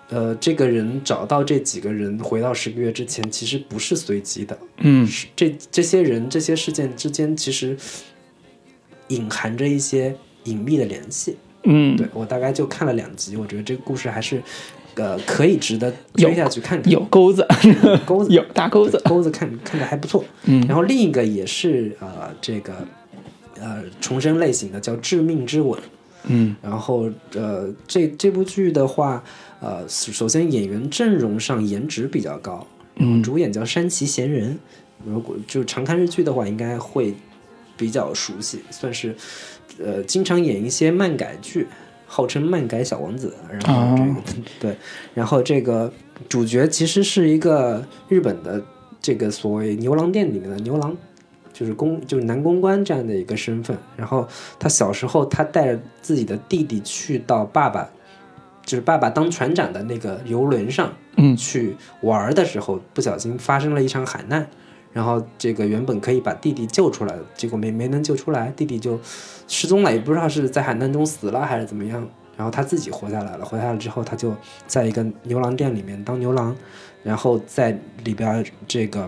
呃，这个人找到这几个人回到十个月之前，其实不是随机的，嗯是这这些人这些事件之间其实隐含着一些隐秘的联系。嗯，对我大概就看了两集，我觉得这个故事还是呃可以值得追下去看看。有钩子，钩子 有大钩子。钩子看看着还不错。嗯然后另一个也是呃这个呃重生类型的叫《致命之吻》。嗯然后呃这这部剧的话，呃首先演员阵容上颜值比较高，嗯主演叫山崎贤人。如果就常看日剧的话，应该会比较熟悉，算是呃经常演一些漫改剧，号称漫改小王子。然后这个、对，然后这个主角其实是一个日本的这个所谓牛郎店里面的牛郎。就是公就是男公关这样的一个身份，然后他小时候他带着自己的弟弟去到爸爸，就是爸爸当船长的那个游轮上，嗯去玩的时候，不小心发生了一场海难，然后这个原本可以把弟弟救出来，结果没没能救出来，弟弟就失踪了，也不知道是在海难中死了还是怎么样。然后他自己活下来了，活下来之后，他就在一个牛郎店里面当牛郎，然后在里边这个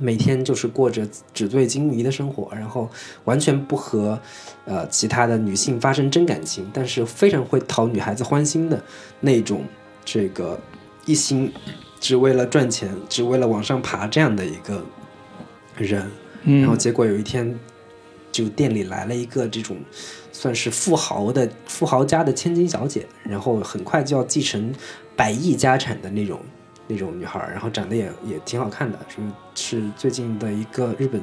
每天就是过着纸醉金迷的生活，然后完全不和呃其他的女性发生真感情，但是非常会讨女孩子欢心的那种这个一心只为了赚钱，只为了往上爬这样的一个人。嗯然后结果有一天，就店里来了一个这种算是富豪的富豪家的千金小姐，然后很快就要继承百亿家产的那种那种女孩儿，然后长得也也挺好看的，是是最近的一个日本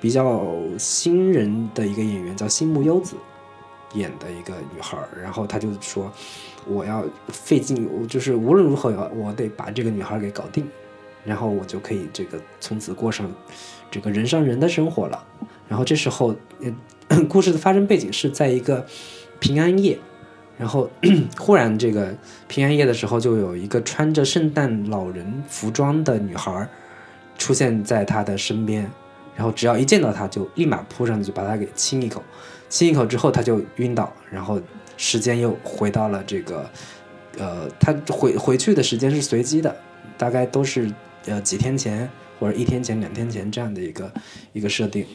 比较新人的一个演员叫新木优子演的一个女孩儿，然后她就说我要费劲，我就是无论如何要我得把这个女孩儿给搞定，然后我就可以这个从此过上这个人上人的生活了。然后这时候，呃，故事的发生背景是在一个平安夜，然后 忽然这个平安夜的时候，就有一个穿着圣诞老人服装的女孩儿出现在他的身边，然后只要一见到他，就立马扑上去把他给亲一口，亲一口之后他就晕倒，然后时间又回到了这个，呃，他回回去的时间是随机的，大概都是呃几天前。或者一天前、两天前这样的一个一个设定。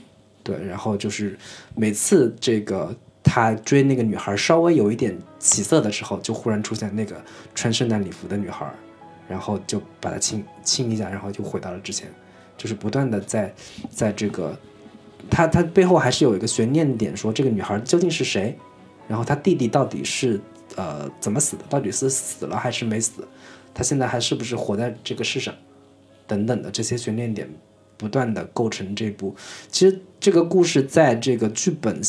对，然后就是每次这个他追那个女孩稍微有一点起色的时候，就忽然出现那个穿圣诞礼服的女孩，然后就把她亲亲一下，然后就回到了之前，就是不断的在在这个他他背后还是有一个悬念点，说这个女孩究竟是谁，然后他弟弟到底是呃怎么死的，到底是死了还是没死，他现在还是不是活在这个世上，等等的这些悬念点。不断的构成这部，其实这个故事在这个剧本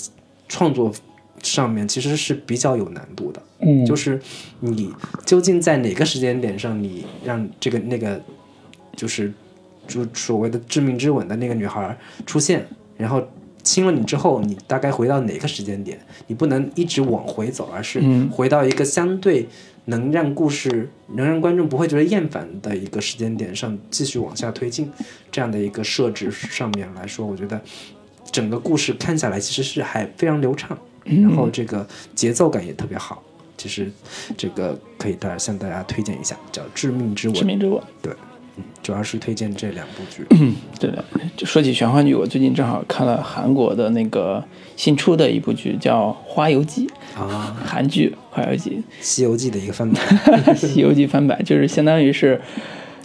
创作上面其实是比较有难度的。嗯就是你究竟在哪个时间点上，你让这个那个就是就所谓的致命之吻的那个女孩出现，然后亲了你之后，你大概回到哪个时间点？你不能一直往回走，而是嗯回到一个相对能让故事能让观众不会觉得厌烦的一个时间点上继续往下推进，这样的一个设置上面来说，我觉得整个故事看下来其实是还非常流畅，然后这个节奏感也特别好。其实这个可以大家向大家推荐一下，叫《致命之吻致》，命之吻。对主要是推荐这两部剧。对的，就说起玄幻剧，我最近正好看了韩国的那个新出的一部剧，叫《花游记》，啊，韩剧《花游记《西游记》的一个翻版，》《西游记》翻版，就是相当于是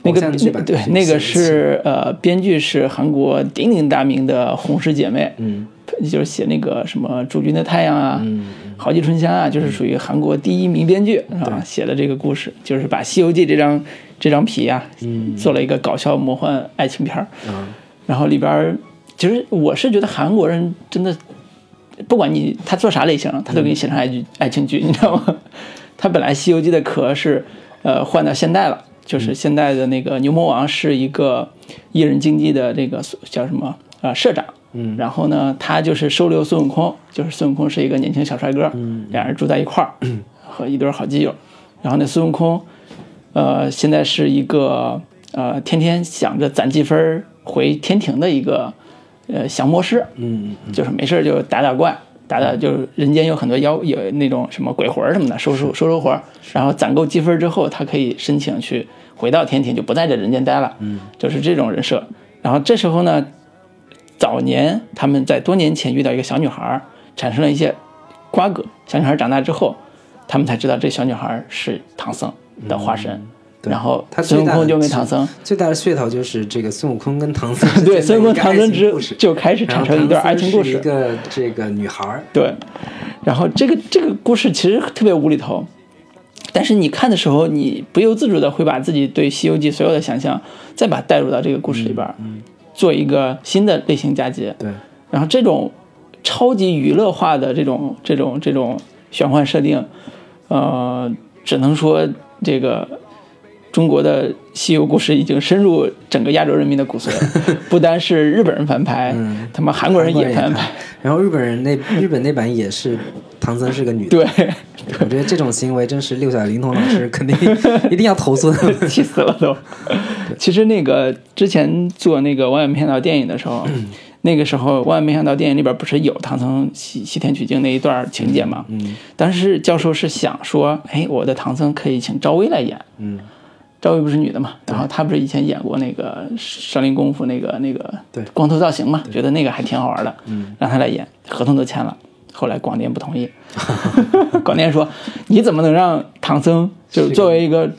那个剧版对那个是呃，编剧是韩国鼎鼎大名的洪氏姐妹，嗯就是写那个什么《驻军的太阳》啊，嗯豪记春香啊，就是属于韩国第一名编剧啊，写的这个故事，就是把《西游记》这张这张皮啊，嗯。做了一个搞笑魔幻爱情片儿，啊，然后里边儿其实我是觉得韩国人真的，不管你他做啥类型，他都给你写成爱剧、爱情剧，你知道吗？他本来《西游记》的壳是呃换到现代了，就是现在的那个牛魔王是一个艺人经济的这个叫什么啊、呃社长。嗯。然后呢，他就是收留孙悟空，就是孙悟空是一个年轻小帅哥，嗯。两人住在一块儿，和一对好基友。然后那，孙悟空，呃，现在是一个呃天天想着攒积分回天庭的一个呃降魔师，嗯嗯就是没事儿就打打怪，打打就是人间有很多妖有那种什么鬼魂什么的，收收收收活儿，然后攒够积分之后，他可以申请去回到天庭，就不在这人间待了，嗯，就是这种人设。然后这时候呢，早年他们在多年前遇到一个小女孩，产生了一些瓜葛。小女孩长大之后，他们才知道这小女孩是唐僧的化身。嗯然后孙悟空就跟唐僧，最大的噱头就是这个孙悟空跟唐僧对孙悟空、唐僧之就开始产生一段爱情故事。一个这个女孩儿，对，然后这个这个故事其实特别无厘头，但是你看的时候，你不由自主的会把自己对《西游记》所有的想象，再把它带入到这个故事里边嗯，做一个新的类型嫁接。对，然后这种超级娱乐化的这种这种这种玄幻设定，呃，只能说这个中国的西游故事已经深入整个亚洲人民的骨髓了，不单是日本人翻拍，嗯他们韩国人也翻拍，。然后日本人那日本那版也是唐僧是个女的，对，我觉得这种行为真是六小龄童老师肯定 一定要投诉的。气死了都。其实那个之前做那个网友片到电影的时候，那个时候万万没想到电影里边不是有唐僧西西天取经那一段情节吗？嗯当时教授是想说，哎，我的唐僧可以请赵薇来演。嗯，赵薇不是女的嘛，然后她不是以前演过那个《少林功夫》那个那个对光头造型嘛，觉得那个还挺好玩的，嗯，让她来演，合同都签了。后来广电不同意，广电说你怎么能让唐僧就是作为一个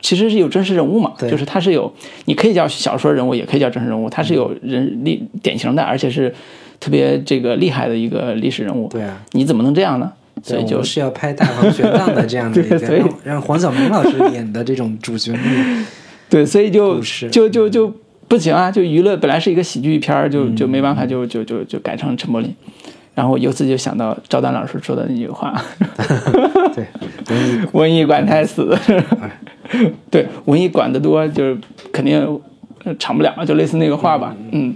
其实是有真实人物嘛，对就是他是有你可以叫小说人物，也可以叫真实人物，他是有人历典型的，而且是特别这个厉害的一个历史人物。对啊，你怎么能这样呢？所以就是要拍大王玄奘的这样的 一个，对所以让让黄晓明老师演的这种主旋律，对，所以就就就就不行啊！就娱乐本来是一个喜剧片儿，就就没办法，就就就就改成陈柏霖。然后由此就想到赵丹老师说的那句话 对，文艺：“管太死。”对，文艺管得多，就是肯定呃长不了，就类似那个话吧。嗯，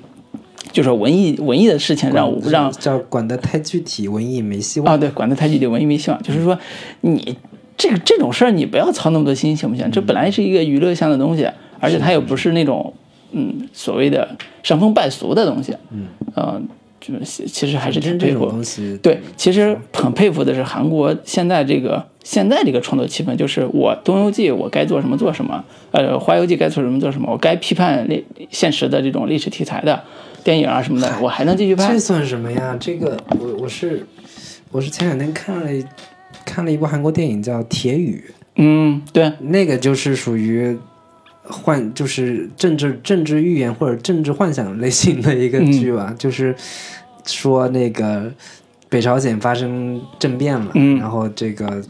就说文艺文艺的事情让我让叫管得太具体，文艺没希望。啊，对，管得太具体，文艺没希望。就是说，你这个这种事儿，你不要操那么多心，行不行？这本来是一个娱乐向的东西，而且它又不是那种嗯所谓的伤风败俗的东西。嗯，呃，就是其实还是挺佩服。东西，对，其实很佩服的是韩国现在这个现在这个创作气氛，就是我《东游记》我该做什么做什么，呃，《花游记》该做什么做什么，我该批判历现实的这种历史题材的电影啊什么的，我还能继续拍这。算什么呀？这个我我是我是前两天看了一看了一部韩国电影叫《铁雨嗯，对，》，那个就是属于幻就是政治政治预言或者政治幻想类型的一个剧吧，就是说那个北朝鲜发生政变了，嗯然后这个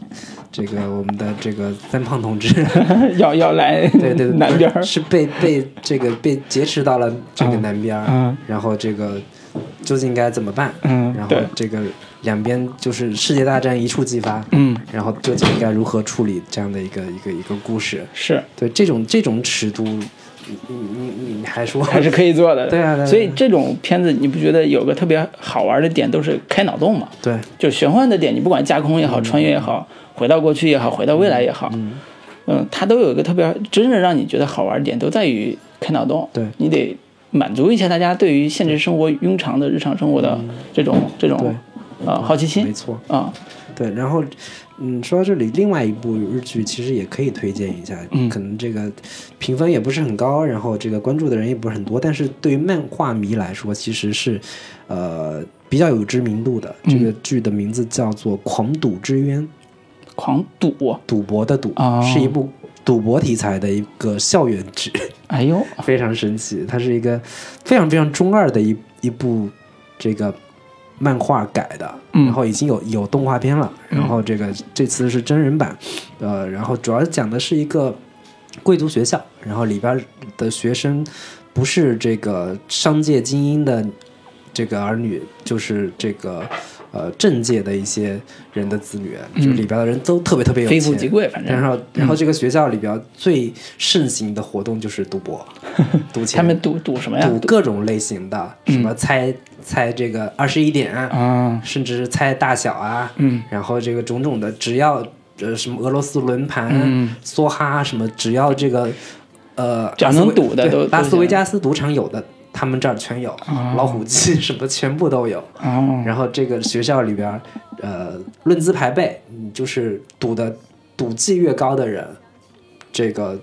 这个我们的这个三胖同志。要要来对对对，南边儿。是被被这个被劫持到了这个南边儿，嗯然后这个究竟该怎么办？嗯然后这个两边就是世界大战一触即发，嗯，然后究竟应该如何处理这样的一个一个一个故事？是。对这种这种尺度，你你你你还说？还是可以做的。对啊对啊所以这种片子你不觉得有个特别好玩的点，都是开脑洞嘛？对。就玄幻的点，你不管架空也好，穿越也好，回到过去也好，回到未来也好，嗯。它都有一个特别真正让你觉得好玩的点，都在于开脑洞。对。你得满足一下大家对于现实生活庸常的日常生活的这种这种对呃好奇心没错，啊，对，然后，嗯，说到这里，另外一部日剧其实也可以推荐一下，嗯。可能这个评分也不是很高，然后这个关注的人也不是很多，但是对于漫画迷来说，其实是呃比较有知名度的。这个剧的名字叫做《狂赌之渊》，狂赌，赌博的赌，哦。是一部赌博题材的一个校园剧，哎呦，非常神奇。它是一个非常非常中二的一一部这个漫画改的，嗯然后已经有有动画片了，然后这个这次是真人版，呃，然后主要讲的是一个贵族学校，然后里边的学生不是这个商界精英的这个儿女，就是这个。呃，政界的一些人的子女，就里边的人都特别特别有钱，非富即贵，反正。然后，然后这个学校里边最盛行的活动就是赌博，赌钱，他们赌赌什么呀？赌各种类型的，什么猜猜这个二十一点，啊，甚至是猜大小啊，嗯，然后这个种种的，只要呃什么俄罗斯轮盘、嗯。梭哈什么，只要这个呃只要能赌的都拉斯维加斯赌场有的，他们这儿全有，老虎机什么全部都有。哦，然后这个学校里边儿，呃，论资排辈，就是赌的赌技越高的人，这个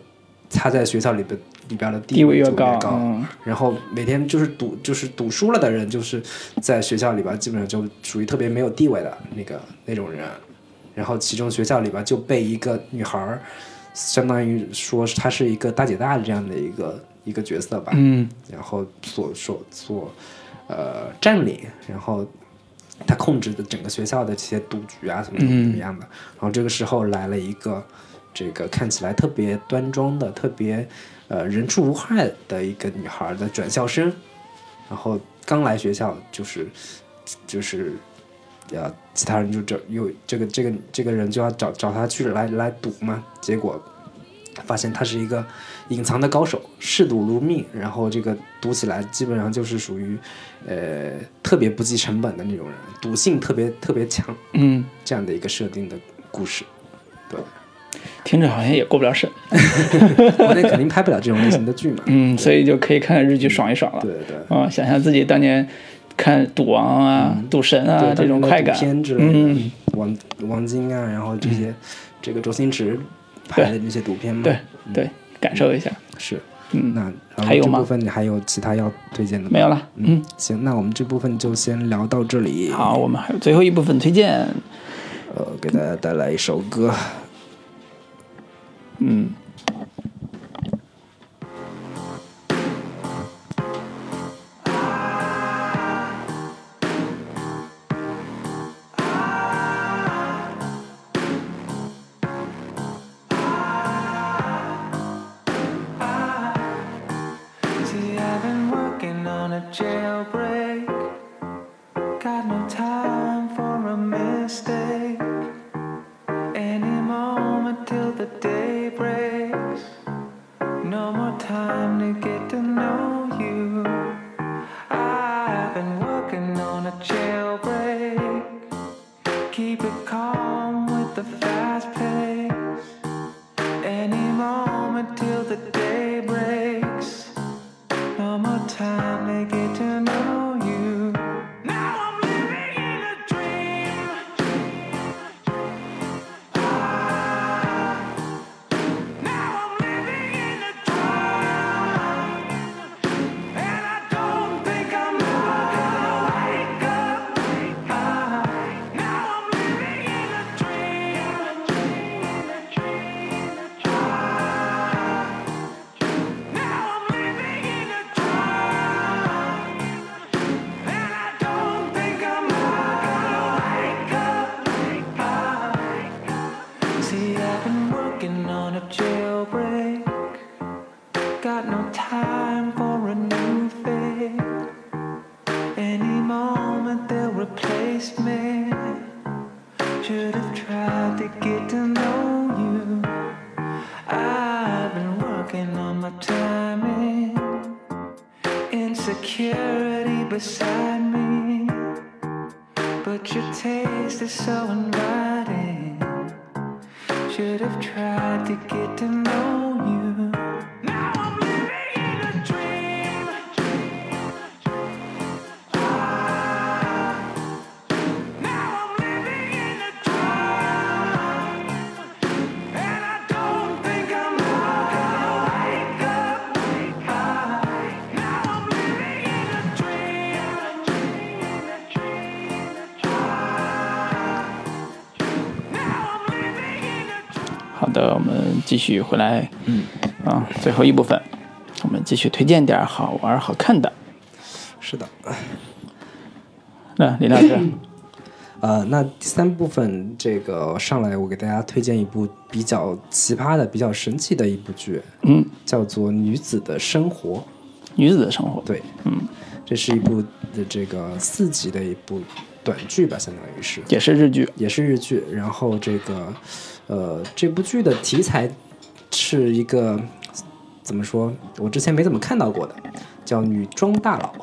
他在学校里边里边的地位越位就越高嗯然后每天就是赌，就是赌输了的人，就是在学校里边基本上就属于特别没有地位的那个那种人。然后其中学校里边就被一个女孩儿，相当于说是她是一个大姐大的这样的一个一个角色吧。嗯然后所所所呃占领，然后他控制的整个学校的这些赌局啊，什么怎么怎么样的。然后这个时候来了一个这个看起来特别端庄的、特别呃人畜无害的一个女孩的转校生，然后刚来学校就是就是。呃，其他人就找又这个这个这个人就要找找他去来来赌嘛，结果发现他是一个隐藏的高手，嗜赌如命，然后这个赌起来基本上就是属于呃特别不计成本的那种人，赌性特别特别强嗯，这样的一个设定的故事。对，听着好像也过不了审。国内肯定拍不了这种类型的剧嘛。嗯，所以就可以看看日剧爽一爽了。对对对。啊、想象自己当年看《赌王》啊、赌神》啊对这种快感，片之类的，嗯，王王晶啊，然后这些、这个周星驰拍的那些赌片嘛，对对，感受一下。是。嗯，那还有吗这部分你还有其他要推荐的吗？没有了。嗯，行，那我们这部分就先聊到这里。好，我们还有最后一部分推荐。呃，给大家带来一首歌。嗯，继续回来。嗯，啊，最后一部分，我们继续推荐点儿好玩好看的。是的，那李老师，呃，那第三部分这个上来，我给大家推荐一部比较奇葩的、比较神奇的一部剧，嗯，叫做《女子的生活》。女子的生活，对，嗯，这是一部的这个四集的一部短剧吧，相当于是。也是日剧。也是日剧。然后这个，呃，这部剧的题材是一个怎么说？我之前没怎么看到过的，叫女装大佬。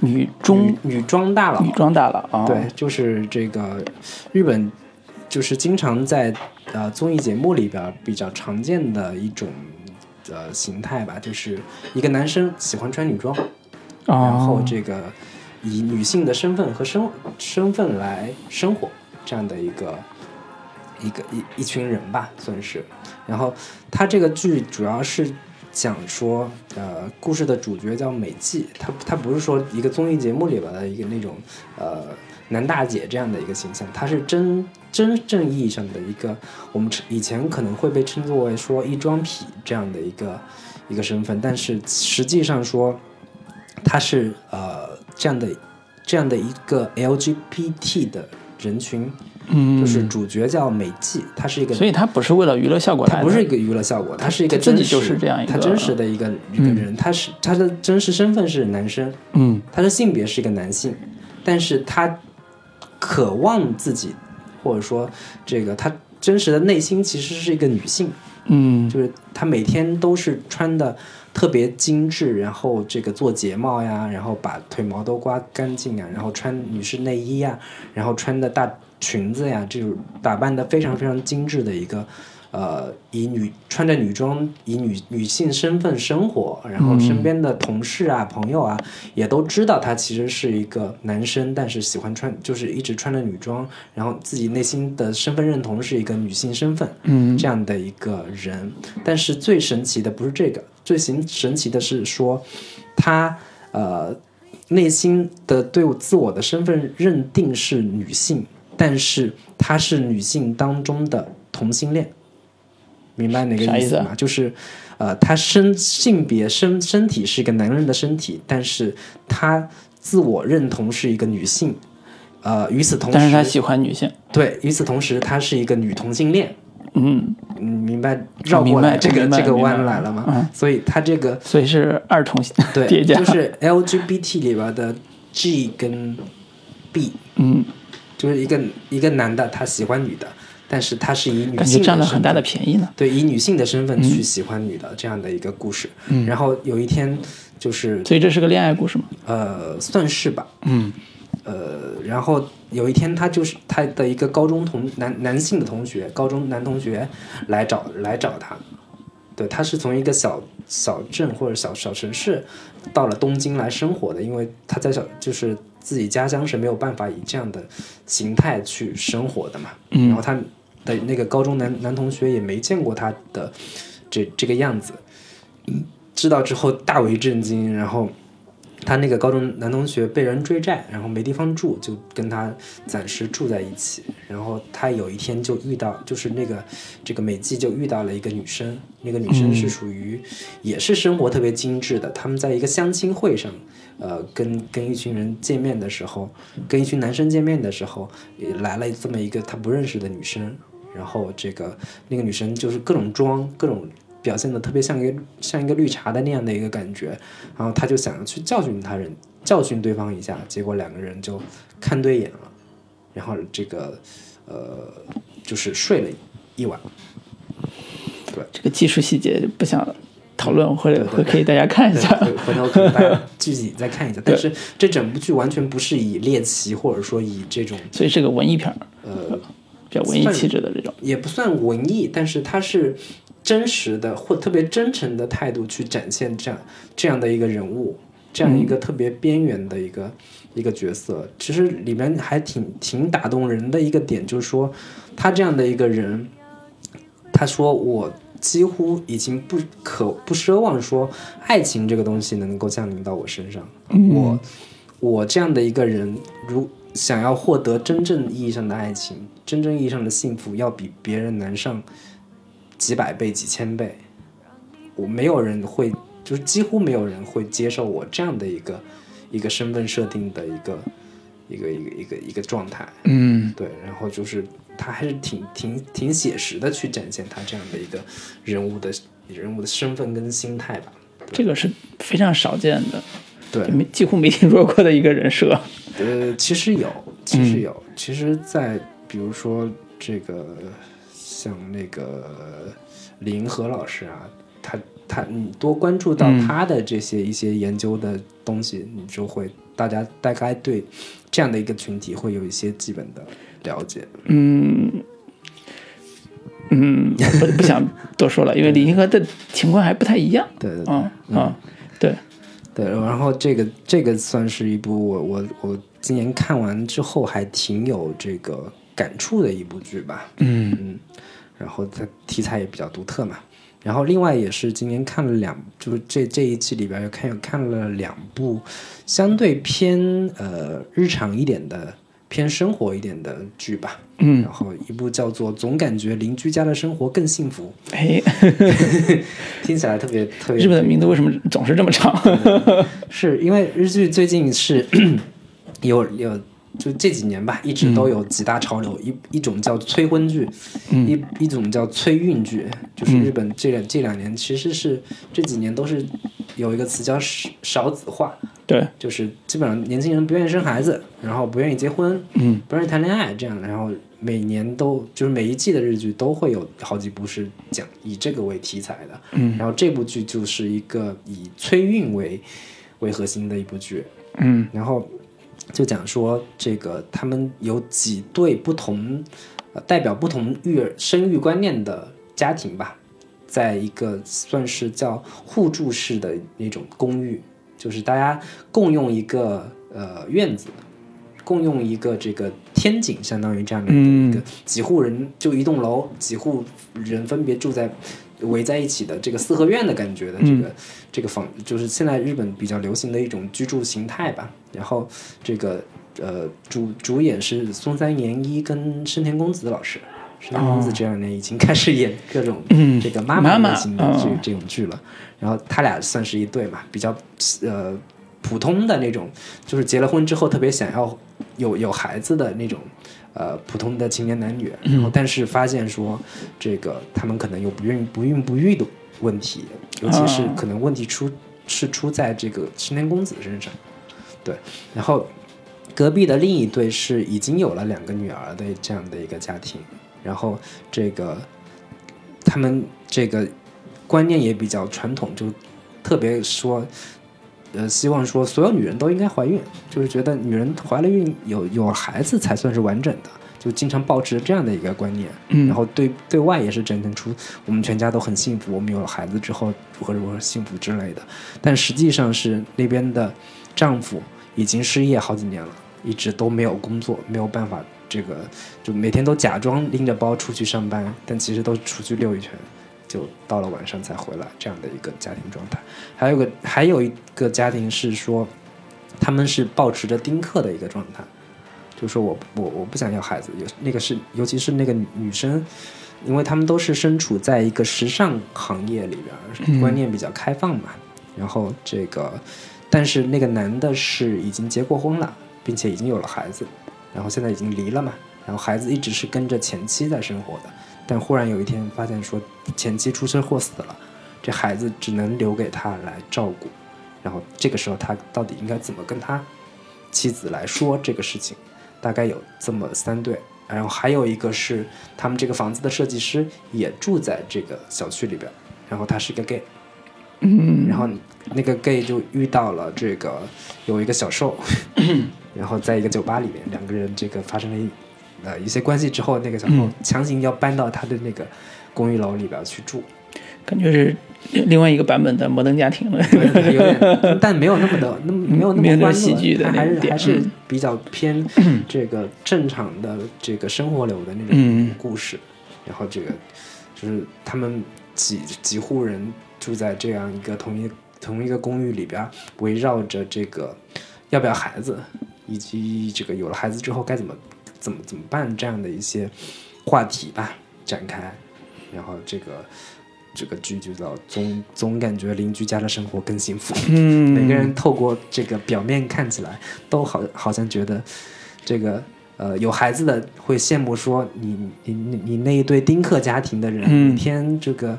女中女女装大佬女，装大佬啊，对，就是这个日本，就是经常在呃综艺节目里边比较常见的一种呃形态吧，就是一个男生喜欢穿女装，然后哦，这个以女性的身份和生身份来生活这样的一个一个一一群人吧，算是。然后他这个剧主要是讲说，呃，故事的主角叫美纪，他他不是说一个综艺节目里边的一个那种呃男大姐这样的一个形象，他是真真正意义上的一个我们以前可能会被称作为说异装癖这样的一个一个身份，但是实际上说。他是呃这样的这样的一个 LGBT 的人群，嗯，就是主角叫美纪，他是一个，所以他不是为了娱乐效果他不是一个娱乐效果，他是一个他自己真实就是这样一个他真实的一个一个人，他是他的真实身份是男生，嗯他的性别是一个男性，但是他渴望自己，或者说这个他真实的内心其实是一个女性，嗯就是他每天都是穿的特别精致，然后这个做睫毛呀，然后把腿毛都刮干净啊，然后穿女士内衣呀，然后穿的大裙子呀，这种打扮的非常非常精致的一个。呃，以女穿着女装，以女女性身份生活，然后身边的同事啊、朋友啊，也都知道他其实是一个男生，但是喜欢穿，就是一直穿着女装，然后自己内心的身份认同是一个女性身份，嗯这样的一个人。但是最神奇的不是这个，最神神奇的是说，他呃内心的对自我的身份认定是女性，但是她是女性当中的同性恋。明白哪个意思吗？就是，呃，他身性别身身体是一个男人的身体，但是他自我认同是一个女性，呃，与此同时，但是他喜欢女性，对，与此同时，她是一个女同性恋。嗯，嗯，明白绕过来这个这个弯来了吗？嗯。所以他这个所以是二重性对，就是 LGBT 里边的 G 跟 B，嗯，就是一个一个男的他喜欢女的，但是他是以女感觉性占了很大的便宜呢。对，以女性的身嗯份去喜欢女的、这样的一个故事。然后有一天，就是所以这是个恋爱故事吗？呃，算是吧，嗯呃，然后有一天，他就是他的一个高中同男男性的同学，高中男同学来找来找他。对，他是从一个小小镇或者小小城市到了东京来生活的，因为他在小就是自己家乡是没有办法以这样的形态去生活的嘛。然后他的那个高中男男同学也没见过他的这这个样子，知道之后大为震惊，然后他那个高中男同学被人追债，然后没地方住，就跟他暂时住在一起。然后他有一天就遇到，就是那个这个美纪就遇到了一个女生，那个女生是属于、也是生活特别精致的。他们在一个相亲会上，呃，跟跟一群人见面的时候，跟一群男生见面的时候，来了这么一个他不认识的女生。然后这个那个女生就是各种装，各种表现的特别像一个像一个绿茶的那样的一个感觉，然后他就想要去教训他人，教训对方一下，结果两个人就看对眼了，然后这个呃就是睡了一晚，对这个技术细节就不想了讨论，会对对会可以大家看一对，下。回回头可以大家具体再看一下。但是这整部剧完全不是以猎奇或者说以这种所以是个文艺片儿，呃比较文艺气质的这种。也不算文艺，但是它是真实的或特别真诚的态度去展现这样这样的一个人物，这样一个特别边缘的一个、一个角色。其实里面还挺挺打动人的一个点，就是说他这样的一个人，他说我。几乎已经不可不奢望说爱情这个东西能够降临到我身上。我我这样的一个人，如想要获得真正意义上的爱情，真正意义上的幸福，要比别人难上几百倍、几千倍。我没有人会，就是几乎没有人会接受我这样的一个一个身份设定的一个一个一个一个一个状态。嗯，对，然后就是他还是挺挺挺写实的去展现他这样的一个人物的人物的身份跟心态吧。这个是非常少见的，对，没几乎没听说过的一个人设。呃，其实有，其实有，其实，在比如说这个像那个李银河老师啊，他他你多关注到他的这些一些研究的东西，你就会大家大概对这样的一个群体会有一些基本的了解。嗯嗯，不不想多说了，因为李银河的情况还不太一样。对对对。啊啊，对，对，然后这个这个算是一部我我我今年看完之后还挺有这个感触的一部剧吧。嗯嗯，然后它题材也比较独特嘛。然后另外也是今年看了两，就是这这一季里边又看又看了两部相对偏呃日常一点的、偏生活一点的剧吧。嗯。然后一部叫做《总感觉邻居家的生活更幸福哎，》，听起来特别特别日本的名字为什么总是这么长？是因为日剧最近是 有有就这几年吧，一直都有几大潮流，一一种叫催婚剧，嗯。一一种叫催孕剧，就是日本这两这两年其实是这几年都是有一个词叫少少子化，对，就是基本上年轻人不愿意生孩子，然后不愿意结婚，嗯，不愿意谈恋爱这样的，然后每年都就是每一季的日剧都会有好几部是讲以这个为题材的，嗯。然后这部剧就是一个以催孕为为核心的一部剧，嗯。然后就讲说这个他们有几对不同，呃，代表不同育儿生育观念的家庭吧，在一个算是叫互助式的那种公寓，就是大家共用一个呃院子，共用一个这个天井，相当于这样的一个、几户人就一栋楼，几户人分别住在围在一起的这个四合院的感觉的这个、这个房，就是现在日本比较流行的一种居住形态吧。然后这个呃主主演是松山研一跟深田恭子老师。深田恭子这两年已经开始演各种嗯这个妈妈妈类型的这嗯。这种剧了，然后他俩算是一对嘛，比较呃普通的那种，就是结了婚之后特别想要有有孩子的那种呃普通的青年男女，然后但是发现说这个他们可能有不孕不孕不育的问题，尤其是啊可能问题出是出在这个青年公子身上，对，然后隔壁的另一对是已经有了两个女儿的这样的一个家庭，然后这个他们这个观念也比较传统，就特别说，呃，希望说所有女人都应该怀孕，就是觉得女人怀了孕有有孩子才算是完整的，就经常保持这样的一个观念。嗯然后对对外也是展现出我们全家都很幸福，我们有了孩子之后如何如何幸福之类的。但实际上是那边的丈夫已经失业好几年了，一直都没有工作，没有办法这个就每天都假装拎着包出去上班，但其实都出去溜一圈，就到了晚上才回来这样的一个家庭状态。还有个还有一个家庭是说，他们是保持着丁克的一个状态，就说我我我不想要孩子，有那个是尤其是那个女女生。因为他们都是身处在一个时尚行业里边，观念比较开放嘛。然后这个，但是那个男的是已经结过婚了，并且已经有了孩子，然后现在已经离了嘛。然后孩子一直是跟着前妻在生活的，但忽然有一天发现说前妻出车祸死了，这孩子只能留给他来照顾。然后这个时候他到底应该怎么跟他妻子来说这个事情？大概有这么三对，然后还有一个是他们这个房子的设计师也住在这个小区里边，然后他是个 gay，嗯然后那个 gay 就遇到了这个有一个小受，然后在一个酒吧里面，两个人这个发生了一呃一些关系之后，那个小受嗯。强行要搬到他的那个公寓楼里边去住，感觉是另外一个版本的摩登家庭了。对有点，但没有那么的那么没有那么么欢乐 戏剧的它还是还是嗯。比较偏这个正常的这个生活流的那嗯。种故事，然后这个就是他们几几户人住在这样一个同一同一个公寓里边，围绕着这个要不要孩子，以及这个有了孩子之后该怎么怎么怎么办这样的一些话题吧展开，然后这个这个剧就叫总总感觉邻居家的生活更幸福。嗯，每个人透过这个表面看起来，都好好像觉得这个呃有孩子的会羡慕说你你你你那一对丁克家庭的人，嗯每天这个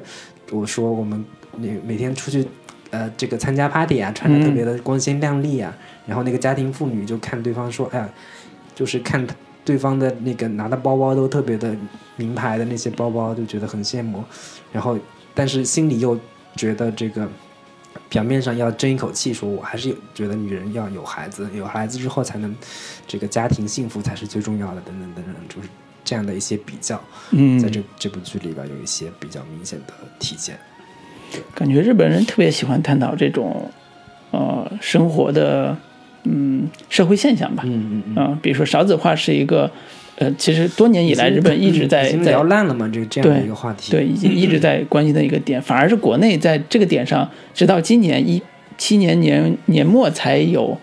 我说我们每每天出去呃这个参加 party 啊，穿的特别的光鲜亮丽啊，然后那个家庭妇女就看对方说，哎呀，就是看对方的那个拿的包包都特别的名牌的那些包包，就觉得很羡慕，然后但是心里又觉得这个。表面上要争一口气，说我还是有觉得女人要有孩子，有孩子之后才能这个家庭幸福才是最重要的，等等等等，就是这样的一些比较，嗯，在这这部剧里边有一些比较明显的体现。感觉日本人特别喜欢探讨这种呃生活的嗯社会现象吧。嗯嗯嗯、比如说少子化是一个呃，其实多年以来日本一直在聊烂了嘛，这个这样的一个话题。对，已经一直在关心的一个点，反而是国内在这个点上，直到今年一七年年年末才有，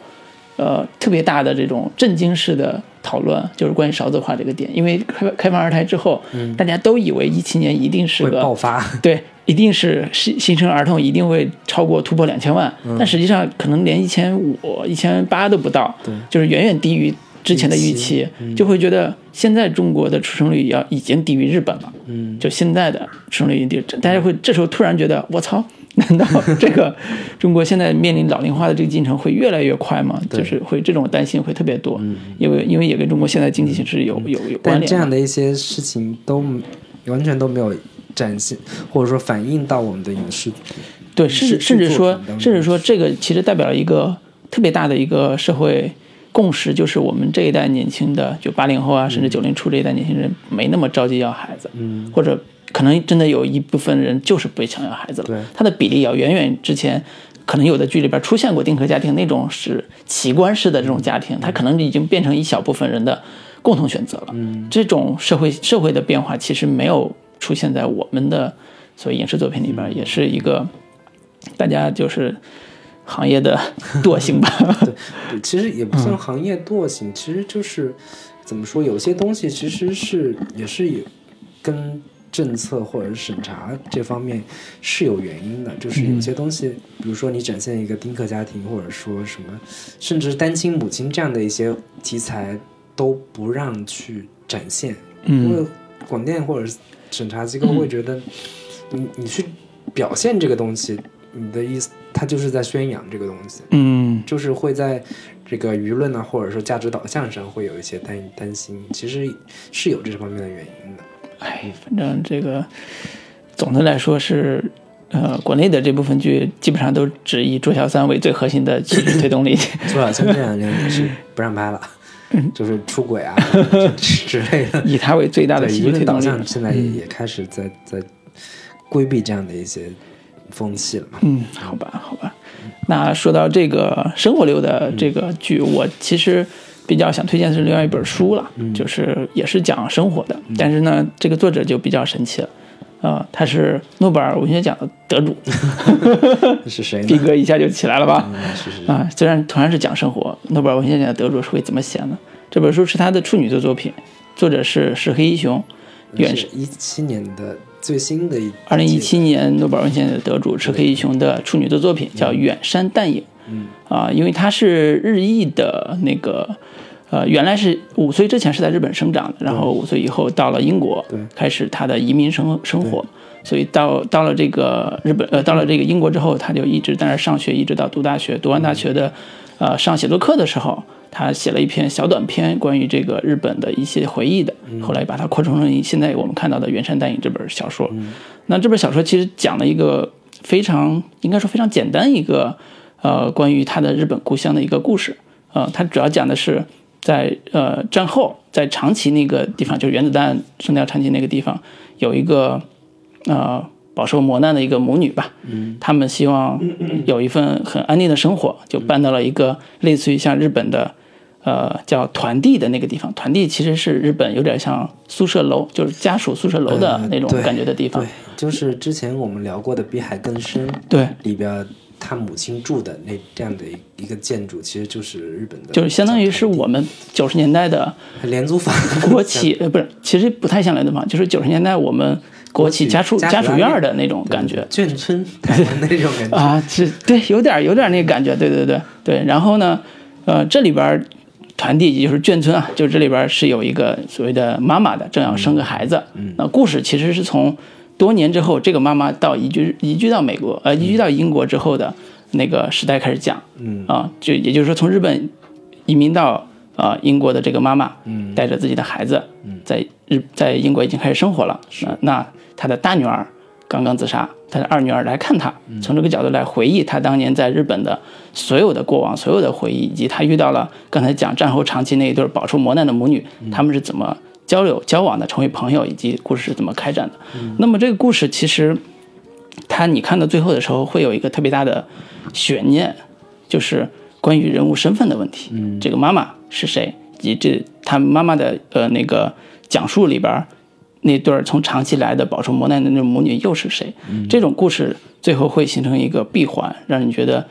呃，特别大的这种震惊式的讨论，就是关于少子化这个点。因为开开放二胎之后，大家都以为一七年一定是个爆发。对，一定是新新生儿童一定会超过突破两千万，但实际上可能连一千五、一千八都不到，对。就是远远低于之前的预期，就会觉得现在中国的出生率要已经低于日本了，嗯，就现在的出生率已经低，大家会这时候突然觉得我操，难道这个中国现在面临老龄化的这个进程会越来越快吗？就是会这种担心会特别多，因为因为也跟中国现在经济形势有有有关但这样。的一些事情都完全都没有展现，或者说反映到我们的影视对，甚至甚至说甚至说这个其实代表了一个特别大的一个社会共识，就是我们这一代年轻的就八零后啊，甚至九零初这一代年轻人没那么着急要孩子，嗯，或者可能真的有一部分人就是不想要孩子了，对他的比例要远远之前。可能有的剧里边出现过丁克家庭那种是奇观式的这种家庭，他可能已经变成一小部分人的共同选择了。嗯，这种社会社会的变化其实没有出现在我们的所谓影视作品里边，也是一个大家就是行业的惰性吧。对，其实也不算行业惰性，其实就是怎么说，有些东西其实是也是有跟政策或者是审查这方面是有原因的，就是有些东西，比如说你展现一个丁克家庭，或者说什么，甚至单亲母亲这样的一些题材都不让去展现，因为广电或者是审查机构会觉得你你去表现这个东西，你的意思他就是在宣扬这个东西。嗯就是会在这个舆论啊，或者说价值导向上会有一些担担心，其实是有这方面的原因的。哎，反正这个总的来说是，呃，国内的这部分剧基本上都只以卓小三为最核心的推动力。朱小三这两年也是不让拍了，就是出轨啊之类的。以他为最大的对舆戏剧推动力。论导向现在也也开始在在规避这样的一些风气了嘛。嗯，好吧，好吧。那说到这个生活流的这个剧，我其实比较想推荐的是另外一本书了，就是也是讲生活的，但是呢，这个作者就比较神奇了。呃，他是诺贝尔文学奖的得主，是谁呢？逼格一下就起来了吧？嗯，是是是，啊，虽然同样是讲生活，诺贝尔文学奖的得主是会怎么写呢？这本书是他的处女作作品，作者是石黑一雄，原是一七年的最新的一二零一七年诺贝尔文学奖的得主石黑一雄的处女作作品叫《远山淡影》。嗯啊，因为他是日裔的那个，呃，原来是五岁之前是在日本生长的，然后五岁以后到了英国对，开始他的移民生生活。所以到到了这个日本，呃，到了这个英国之后，他就一直在那儿上学，一直到读大学。读完大学的，呃，上写作课的时候，他写了一篇小短篇，关于这个日本的一些回忆的。后来把它扩充成现在我们看到的《原山淡影》这本小说。那这本小说其实讲了一个非常应该说非常简单一个呃关于他的日本故乡的一个故事。呃，他主要讲的是在呃战后在长崎那个地方，就是原子弹扔掉长崎那个地方，有一个呃饱受磨难的一个母女吧。嗯，他们希望有一份很安定的生活，就搬到了一个类似于像日本的。呃，叫团地的那个地方，团地其实是日本有点像宿舍楼，就是家属宿舍楼的那种感觉的地方。对，就是之前我们聊过的《比海更深》对里边他母亲住的那这样的一一个建筑，其实就是日本的，就是相当于是我们九十年代的廉租房 国企，呃，不是，其实不太像联动房，就是九十年代我们国企家属家家属院儿的那种感觉眷村那种感觉。啊，是对，有点有点那个感觉，对对对对。然后呢，呃，这里边儿团地也就是眷村啊，就这里边儿是有一个所谓的妈妈的，正要生个孩子。嗯，那故事其实是从多年之后，这个妈妈到移居移居到美国，呃，移居到英国之后的那个时代开始讲。嗯。啊，就也就是说从日本移民到呃英国的这个妈妈，嗯。带着自己的孩子，在日在英国已经开始生活了。那那她的大女儿刚刚自杀，她的二女儿来看她，从这个角度来回忆她当年在日本的所有的过往、所有的回忆，以及她遇到了刚才讲战后长期那一对儿饱受磨难的母女，他们是怎么交流交往的，成为朋友，以及故事是怎么开展的。那么这个故事其实。它你看到最后的时候，会有一个特别大的悬念，就是关于人物身份的问题。嗯，这个妈妈是谁，以及这他妈妈的呃那个讲述里边那对儿从长期来的饱受磨难的那种母女又是谁？这种故事最后会形成一个闭环，让你觉得。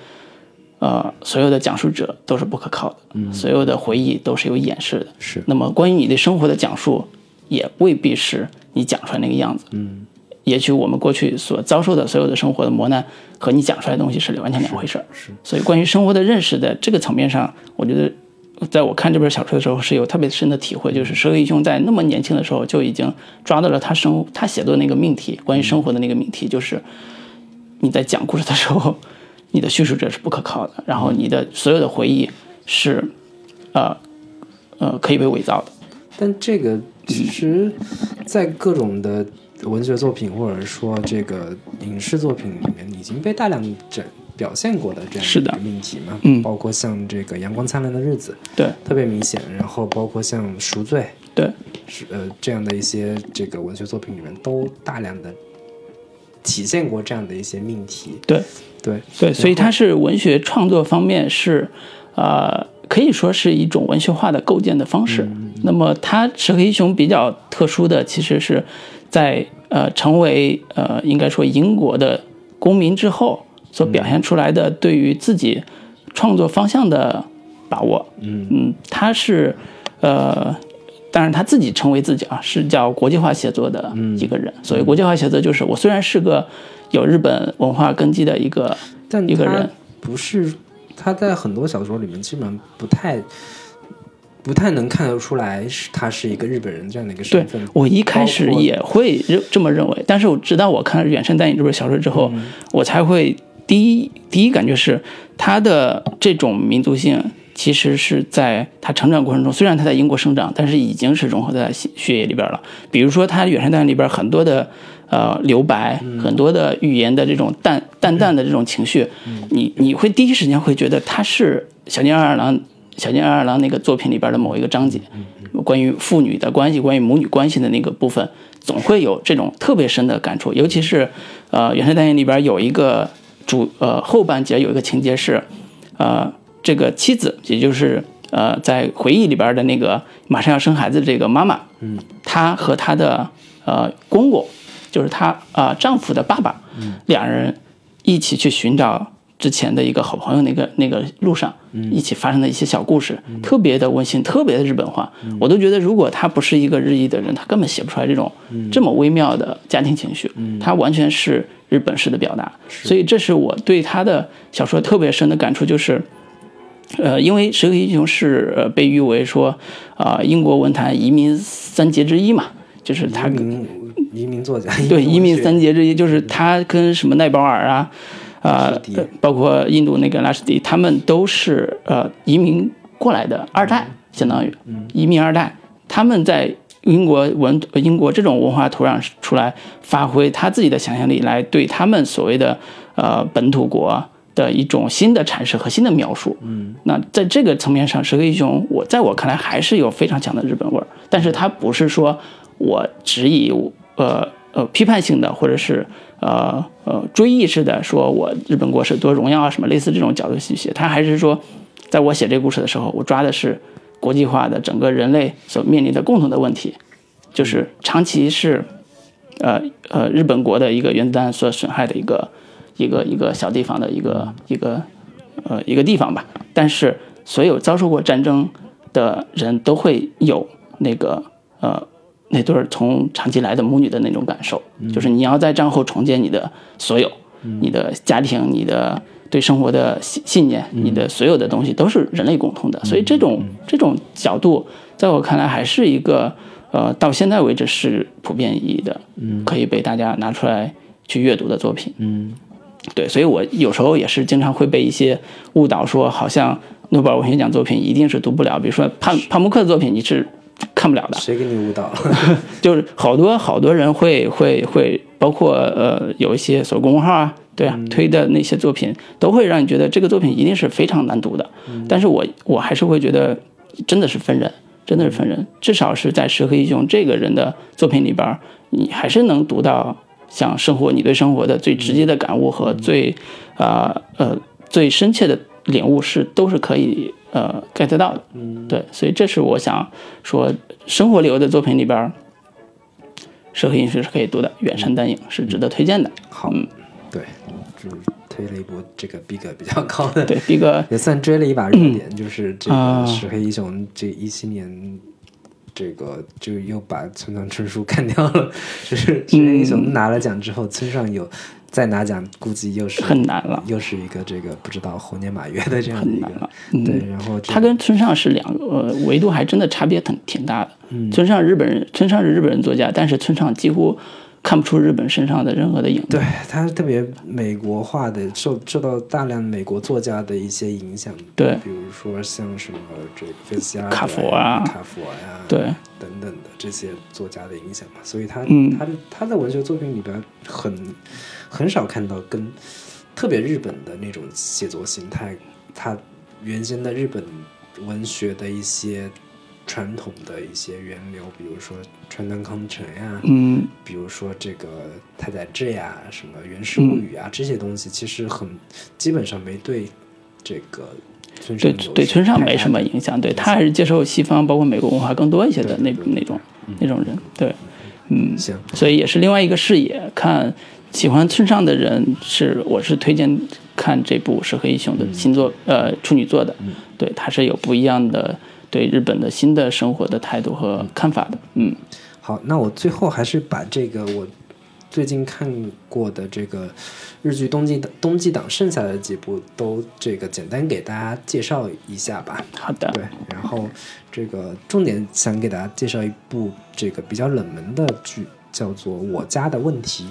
呃，所有的讲述者都是不可靠的，嗯，所有的回忆都是有掩饰的，是那么关于你对生活的讲述，也未必是你讲出来那个样子，嗯，也许我们过去所遭受的所有的生活的磨难和你讲出来的东西是完全两回事儿。是，所以关于生活的认识的这个层面上，我觉得在我看这本小说的时候是有特别深的体会，就是石黑一雄在那么年轻的时候就已经抓到了他生他写作的那个命题，关于生活的那个命题，就是你在讲故事的时候，你的叙述者是不可靠的，然后你的所有的回忆是，呃，呃，可以被伪造的。但这个其实，在各种的文学作品或者说这个影视作品里面，已经被大量展表现过的这样是的命题嘛。嗯包括像这个《阳光灿烂的日子对》特别明显，然后包括像《赎罪》对，是呃这样的一些这个文学作品里面，都大量的体现过这样的一些命题。对对对，所以然后它是文学创作方面是，呃，可以说是一种文学化的构建的方式。嗯那么它《石黑一雄》比较特殊的，其实是在呃成为呃应该说英国的公民之后所表现出来的对于自己创作方向的把握。嗯嗯，他是呃。当然，他自己称为自己啊，是叫国际化写作的嗯一个人。所谓国际化写作，就是我虽然是个有日本文化根基的一个但他一个人不是他在很多小说里面基本上不太不太能看得出来是他是一个日本人这样的一个对身份。我一开始也会认这么认为，但是我直到我看了《远山淡影》这本小说之后，我才会第一第一感觉是他的这种民族性。其实是在他成长过程中，虽然他在英国生长，但是已经是融合在血血液里边了。比如说，他《远山淡影》里边很多的呃留白，很多的语言的这种淡淡淡的这种情绪，你你会第一时间会觉得他是小津安二郎小津安二郎那个作品里边的某一个章节，关于父女的关系、关于母女关系的那个部分，总会有这种特别深的感触。尤其是呃《原声单元》里边有一个主呃后半节有一个情节是，呃这个妻子，也就是呃在回忆里边的那个马上要生孩子的这个妈妈，嗯，她和她的呃公公，就是她啊、呃丈夫的爸爸，嗯，两人一起去寻找之前的一个好朋友那个那个路上，一起发生的一些小故事，特别的温馨，特别的日本化。我都觉得，如果他不是一个日裔的人，他根本写不出来这种这么微妙的家庭情绪。他完全是日本式的表达，所以这是我对他的小说特别深的感触，就是。呃，因为石黑一雄是呃被誉为说，啊、英国文坛移民三杰之一嘛，就是他移民作家，对，移民三杰之一，就是他跟什么奈保尔啊，啊、包括印度那个拉什迪，他们都是呃移民过来的二代，相当于移民二代，他们在英国文英国这种文化土壤出来，发挥他自己的想象力，来对他们所谓的呃本土国。的一种新的阐释和新的描述，嗯，那在这个层面上，石黑一雄，我在我看来还是有非常强的日本味儿，但是他不是说我只以呃呃批判性的或者是呃呃追忆式的说我日本国是多荣耀啊什么类似这种角度去写，他还是说，在我写这个故事的时候，我抓的是国际化的整个人类所面临的共同的问题，就是长期是呃呃日本国的一个原子弹所损害的一个一个一个小地方的一个一个呃一个地方吧，但是所有遭受过战争的人都会有那个呃那对儿从长期来的母女的那种感受，就是你要在战后重建你的所有，你的家庭，你的对生活的信信念，你的所有的东西都是人类共通的，所以这种这种角度，在我看来还是一个呃到现在为止是普遍意义的，可以被大家拿出来去阅读的作品，嗯。对，所以我有时候也是经常会被一些误导说，好像诺贝尔文学奖作品一定是读不了，比如说帕帕慕克的作品你是看不了的，谁给你误导？就是好多好多人会会会，包括呃有一些所谓公众号啊，对啊，推的那些作品，都会让你觉得这个作品一定是非常难读的。但是我我还是会觉得，真的是分人，真的是分人。至少是在石黑一雄这个人的作品里边，你还是能读到像生活，你对生活的最直接的感悟和最啊呃最深切的领悟是都是可以呃 get 到的。嗯，对，所以这是我想说，生活流的作品里边儿，社会影视是可以读的，《远山淡影》是值得推荐的。好，嗯对，就是推了一波这个逼格比较高的，对，逼格，也算追了一把热点，就是这啊个石黑英雄这一七年。这个就又把村上春树 干掉了，就是石黑英雄拿了奖之后，村上有再拿奖，估计又是很难了。又是一个这个不知道猴年马月的这样的一个对，然后他跟村上是两个呃维度，还真的差别挺挺大的。嗯。村上日本人，村上是日本人作家，但是村上几乎看不出日本身上的任何的影子。对，它特别美国化的，受受到大量美国作家的一些影响。对。比如说像什么这个菲斯亚卡佛啊。卡佛呀，对。等等的这些作家的影响嘛，所以他、嗯。他的他在文学作品里边很很少看到跟特别日本的那种写作形态，他原先的日本文学的一些传统的一些源流，比如说川端康成呀，嗯，比如说这个太宰治呀，什么源氏物语嗯啊、这些东西，其实很基本上没对这个对对，村上没什么影响，对他还是接受西方包括美国文化更多一些的那那种那种人，对，嗯，行，所以也是另外一个视野。看喜欢村上的人是，我是推荐看这部石黑一雄的新作，呃，处女座的，对，他是有不一样的对日本的新的生活的态度和看法的，嗯。好，那我最后还是把这个我最近看过的这个日剧冬季档冬季档剩下的几部都这个简单给大家介绍一下吧。好的，对，然后这个重点想给大家介绍一部这个比较冷门的剧，叫做《我家的问题》，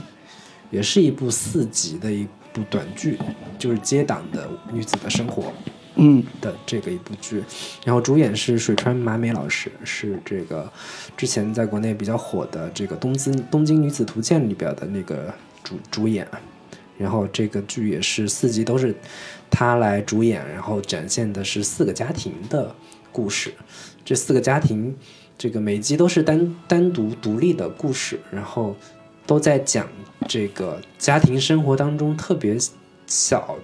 也是一部四集的一部短剧，就是接档的女子的生活。嗯。的这个一部剧，然后主演是水川麻美老师，是这个之前在国内比较火的这个《东京东京女子图鉴》里边的那个主主演，然后这个剧也是四集都是她来主演，然后展现的是四个家庭的故事，这四个家庭这个每集都是单单独独立的故事，然后都在讲这个家庭生活当中特别小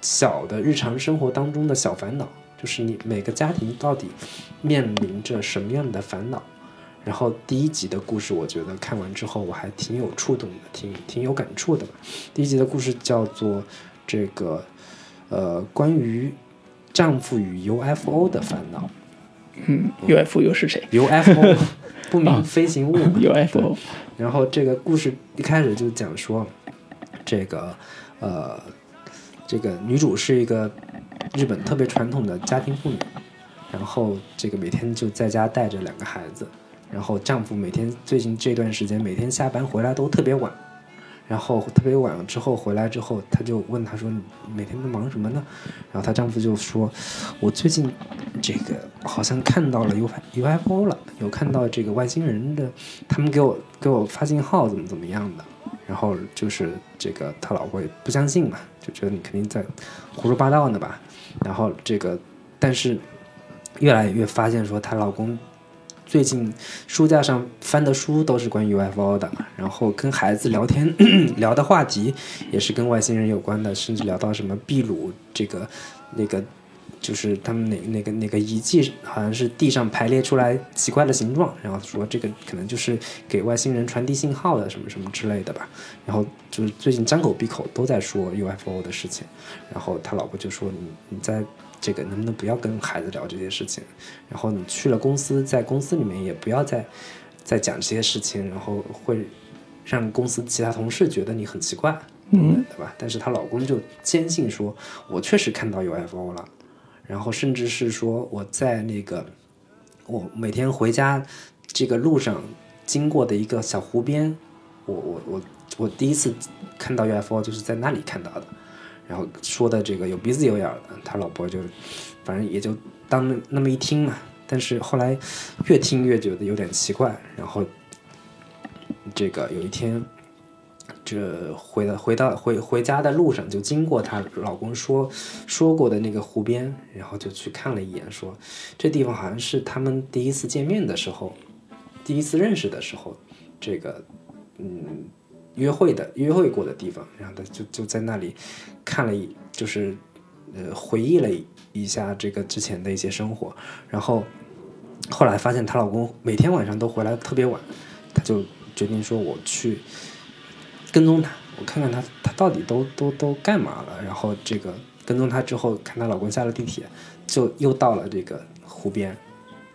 小的日常生活当中的小烦恼，就是你每个家庭到底面临着什么样的烦恼。然后第一集的故事，我觉得看完之后我还挺有触动的，挺挺有感触的吧。第一集的故事叫做这个呃关于丈夫与 UFO 的烦恼。嗯，UFO 又是谁 UFO 不明飞行物 嘛？UFO，然后这个故事一开始就讲说，这个呃，这个女主是一个日本特别传统的家庭妇女，然后这个每天就在家带着两个孩子，然后丈夫每天最近这段时间每天下班回来都特别晚，然后特别晚了之后回来之后，她就问他说：“你每天都忙什么呢？”然后她丈夫就说：“我最近这个好像看到了 U UFO 了，有看到这个外星人的，他们给我给我发信号，怎么怎么样的。”然后就是这个他老婆也不相信嘛，就觉得你肯定在胡说八道呢吧。然后这个，但是越来越发现说她老公最近书架上翻的书都是关于 UFO 的，然后跟孩子聊天 聊的话题也是跟外星人有关的，甚至聊到什么秘鲁这个那个。就是他们哪那个那个遗迹好像是地上排列出来奇怪的形状，然后说这个可能就是给外星人传递信号的什么什么之类的吧。然后就是最近张口闭口都在说 UFO 的事情，然后他老婆就说你你在这个能不能不要跟孩子聊这些事情，然后你去了公司，在公司里面也不要再再讲这些事情，然后会让公司其他同事觉得你很奇怪，嗯，对吧？但是她老公就坚信说，我确实看到 UFO 了。然后甚至是说我在那个我每天回家这个路上经过的一个小湖边，我我我我第一次看到 UFO 就是在那里看到的。然后说的这个有鼻子有眼的，他老婆就反正也就当那么一听嘛。但是后来越听越觉得有点奇怪，然后这个有一天。这回到回到回回家的路上，就经过她老公说说过的那个湖边，然后就去看了一眼，说这地方好像是他们第一次见面的时候，第一次认识的时候，这个嗯约会的约会过的地方，然后他就就在那里看了一就是呃回忆了一下这个之前的一些生活，然后后来发现她老公每天晚上都回来特别晚，她就决定说我去。跟踪她，我看看她，她到底都都都干嘛了？然后这个跟踪她之后，看她老公下了地铁，就又到了这个湖边。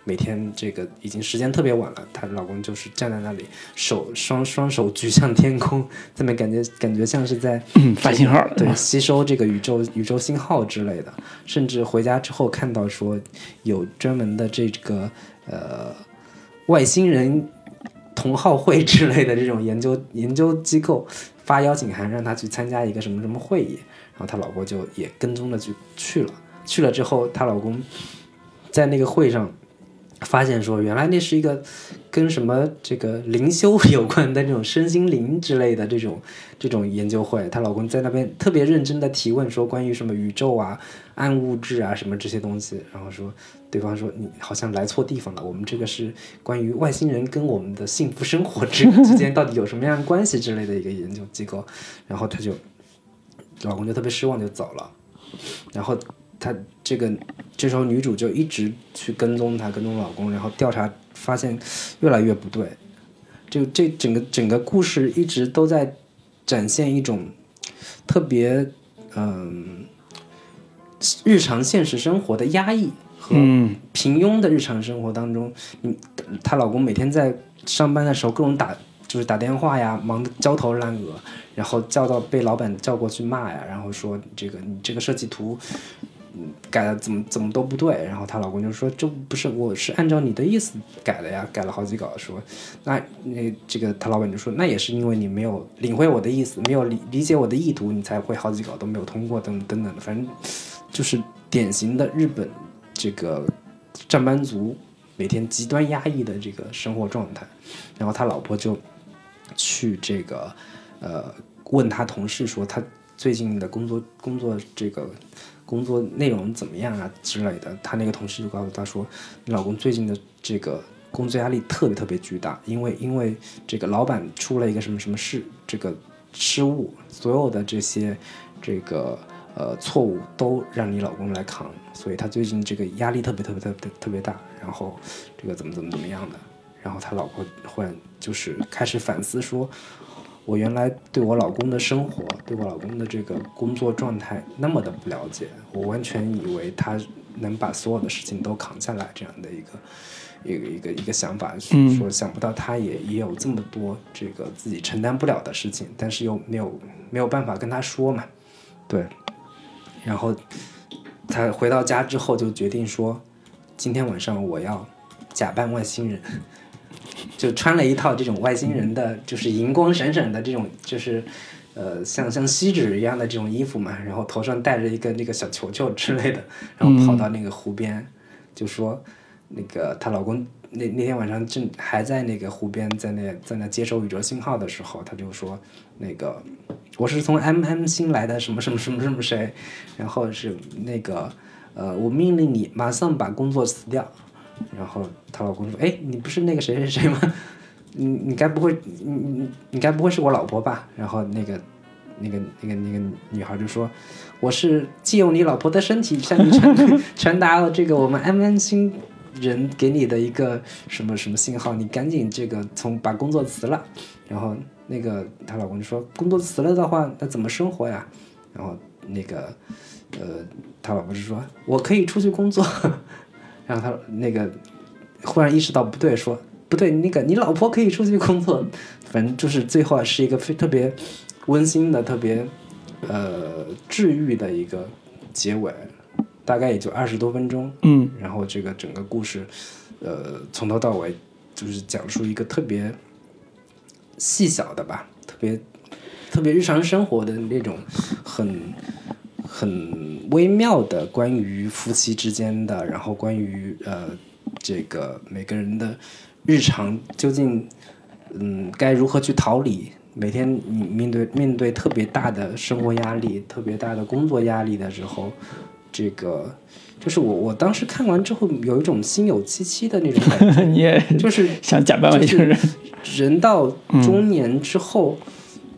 每天这个已经时间特别晚了，她老公就是站在那里，手双双手举向天空，这么感觉感觉像是在嗯 发信号，对，吸收这个宇宙宇宙信号之类的。甚至回家之后看到说有专门的这个呃外星人。同好会之类的这种研究研究机构发邀请函让他去参加一个什么什么会议，然后她老婆就也跟踪着去去了。去了之后，她老公在那个会上发现说，原来那是一个跟什么这个灵修有关的这种身心灵之类的这种这种研究会。她老公在那边特别认真的提问说关于什么宇宙啊、暗物质啊什么这些东西，然后说对方说你好像来错地方了，我们这个是关于外星人跟我们的幸福生活之之间到底有什么样的关系之类的一个研究机构。然后她就老公就特别失望就走了。然后她这个这时候女主就一直去跟踪她，跟踪老公，然后调查发现越来越不对。这这整个整个故事一直都在展现一种特别嗯、日常现实生活的压抑和嗯平庸的日常生活当中，嗯她老公每天在上班的时候各种打就是打电话呀，忙得焦头烂额，然后叫到被老板叫过去骂呀，然后说这个你这个设计图。改的怎么怎么都不对，然后她老公就说这不是我是按照你的意思改的呀，改了好几稿，说那那这个她老板就说那也是因为你没有领会我的意思，没有理理解我的意图，你才会好几稿都没有通过等等等的，反正就是典型的日本这个上班族每天极端压抑的这个生活状态。然后他老婆就去这个呃问他同事说他最近的工作工作这个工作内容怎么样啊之类的。他那个同事就告诉他说，你老公最近的这个工作压力特别特别巨大，因为因为这个老板出了一个什么什么事，这个失误，所有的这些这个呃错误都让你老公来扛，所以他最近这个压力特别特别特别特别大，然后这个怎么怎么怎么样的，然后他老婆忽然就是开始反思说，我原来对我老公的生活，对我老公的这个工作状态那么的不了解，我完全以为他能把所有的事情都扛下来这样的一个。一个一个一个想法，嗯说想不到他也也有这么多这个自己承担不了的事情，但是又没有没有办法跟他说嘛，对。然后他回到家之后就决定说，今天晚上我要假扮外星人，就穿了一套这种外星人的，就是银光闪闪的这种，就是呃像像锡纸一样的这种衣服嘛，然后头上戴着一个那个小球球之类的，然后跑到那个湖边，就说那个她老公那那天晚上正还在那个湖边，在那在那接收宇宙信号的时候，他就说那个我是从 M M 星来的什么什么什么什么谁，然后是那个呃，我命令你马上把工作辞掉。然后她老公说：“哎，你不是那个谁谁谁吗？你你该不会你你你该不会是我老婆吧？”然后那个那个那个那个女孩就说：“我是借用你老婆的身体向你传传达了这个我们 M N 星人给你的一个什么什么信号，你赶紧这个从把工作辞了。”然后那个她老公就说：“工作辞了的话，那怎么生活呀？”然后那个呃，她老婆就说：“我可以出去工作。” 然后他那个忽然意识到不对，说不对，那个你老婆可以出去工作，反正就是最后啊是一个非特别温馨的、特别呃治愈的一个结尾，大概也就二十多分钟。嗯然后这个整个故事，呃，从头到尾就是讲述一个特别细小的吧，特别特别日常生活的那种很很微妙的关于夫妻之间的，然后关于呃这个每个人的日常究竟嗯该如何去逃离。每天你面对面对特别大的生活压力、特别大的工作压力的时候，这个就是我我当时看完之后有一种心有戚戚的那种感觉，你 也就是想假扮一个人，人到中年之后，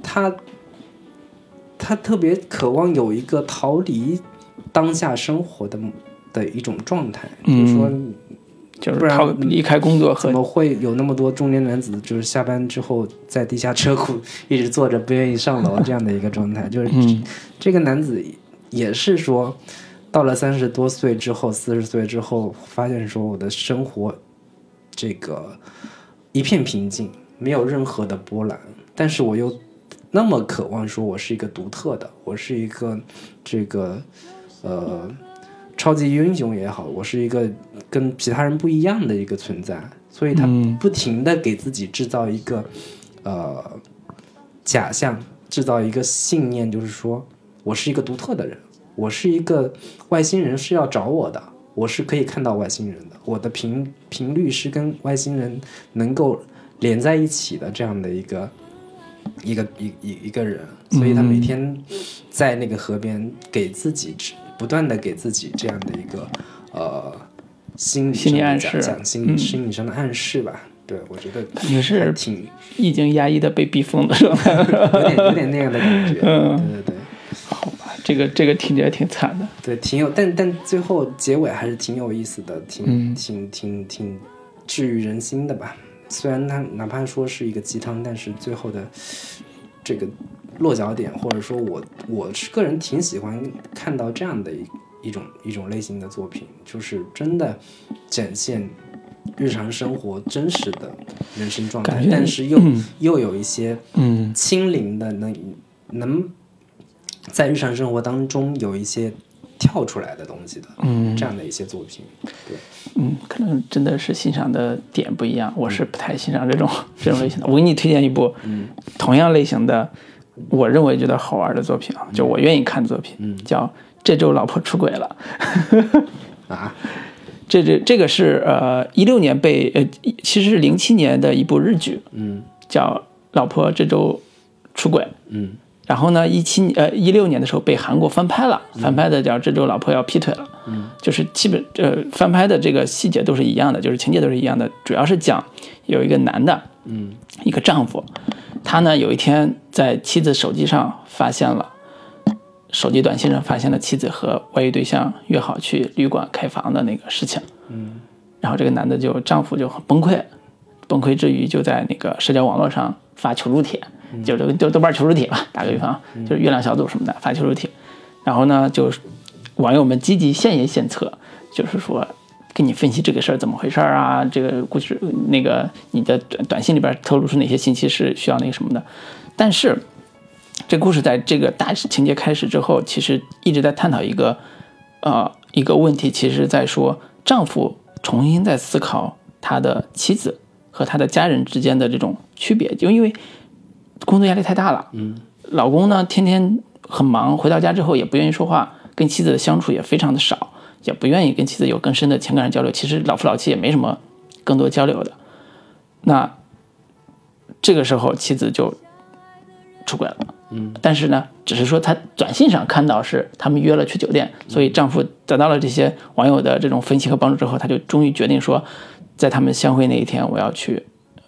他他特别渴望有一个逃离当下生活的的一种状态，就是说就是不然逃离开工作和怎么会有那么多中年男子，就是下班之后在地下车库一直坐着不愿意上楼这样的一个状态？就是嗯。这个男子也是说，到了三十多岁之后，四十岁之后，发现说我的生活这个一片平静，没有任何的波澜，但是我又那么渴望说我是一个独特的，我是一个这个呃超级英雄也好，我是一个跟其他人不一样的一个存在，所以他嗯。不停的给自己制造一个呃假象，制造一个信念，就是说我是一个独特的人，我是一个外星人是要找我的，我是可以看到外星人的，我的频频率是跟外星人能够连在一起的这样的一个一个一一一个人，所以他每天在那个河边给自己不断的给自己这样的一个呃心理暗示讲讲心理、心理上的暗示吧。对，我觉得也是挺已经压抑的被逼疯的状态。有点 有点那样的感觉。嗯对对对这个这个听起来挺惨的。对，挺有，但但最后结尾还是挺有意思的，挺、嗯挺挺挺治愈人心的吧。虽然它哪怕说是一个鸡汤，但是最后的这个落脚点，或者说我我是个人挺喜欢看到这样的一一种一种类型的作品，就是真的展现日常生活真实的人生状态但是又、嗯又有一些嗯清零的，能能在日常生活当中有一些跳出来的东西的，嗯这样的一些作品，对，嗯，可能真的是欣赏的点不一样。我是不太欣赏这种 这种类型的。我给你推荐一部嗯同样类型的，我认为觉得好玩的作品啊，就我愿意看的作品，嗯叫《这周老婆出轨了》。啊，这这这个是呃一六年被呃其实是零七年的一部日剧，嗯叫《老婆这周出轨》。嗯然后呢，一七呃一六年的时候被韩国翻拍了，翻拍的叫《这周老婆要劈腿了》，嗯，就是基本呃翻拍的这个细节都是一样的，就是情节都是一样的，主要是讲有一个男的，嗯。一个丈夫，他呢有一天在妻子手机上发现了，手机短信上发现了妻子和外遇对象约好去旅馆开房的那个事情，嗯。然后这个男的就丈夫就很崩溃，崩溃之余就在那个社交网络上发求助帖，就这个就豆瓣求助帖吧，打个比方，就是月亮小组什么的发求助帖，然后呢，就是网友们积极献言献策，就是说跟你分析这个事儿怎么回事儿啊，这个故事那个你的短短信里边透露出哪些信息是需要那个什么的，但是这故事在这个大情节开始之后，其实一直在探讨一个呃一个问题，其实在说丈夫重新在思考他的妻子和他的家人之间的这种区别，就因为工作压力太大了，嗯，老公呢天天很忙，回到家之后也不愿意说话，跟妻子的相处也非常的少，也不愿意跟妻子有更深的情感上交流。其实老夫老妻也没什么更多交流的。那这个时候妻子就出轨了，嗯，但是呢，只是说他短信上看到是他们约了去酒店，所以丈夫得到了这些网友的这种分析和帮助之后，他就终于决定说，在他们相会那一天，我要去，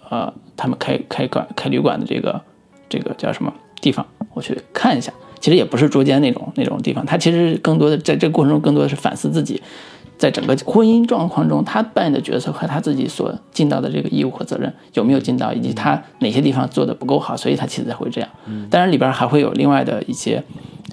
呃，他们开开馆开旅馆的这个这个叫什么地方，我去看一下。其实也不是捉奸那种那种地方，他其实更多的在这个过程中，更多的是反思自己，在整个婚姻状况中，他扮演的角色和他自己所尽到的这个义务和责任有没有尽到，以及他哪些地方做的不够好，所以他妻子才会这样。当然里边还会有另外的一些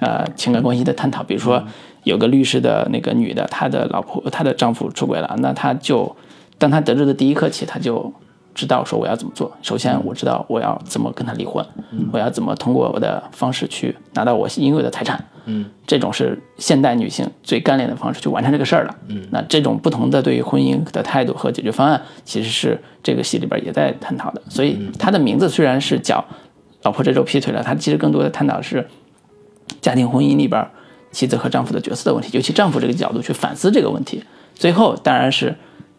呃情感关系的探讨，比如说有个律师的那个女的，她的老婆她的丈夫出轨了，那她就当她得知的第一刻起，她就知道说我要怎么做。首先我知道我要怎么跟他离婚，我要怎么通过我的方式去拿到我应有的财产。嗯，这种是现代女性最干练的方式去完成这个事儿了。嗯，那这种不同的对于婚姻的态度和解决方案，其实是这个戏里边也在探讨的。所以它的名字虽然是叫“老婆这周劈腿了”，它其实更多的探讨的是家庭婚姻里边妻子和丈夫的角色的问题，尤其丈夫这个角度去反思这个问题。最后当然是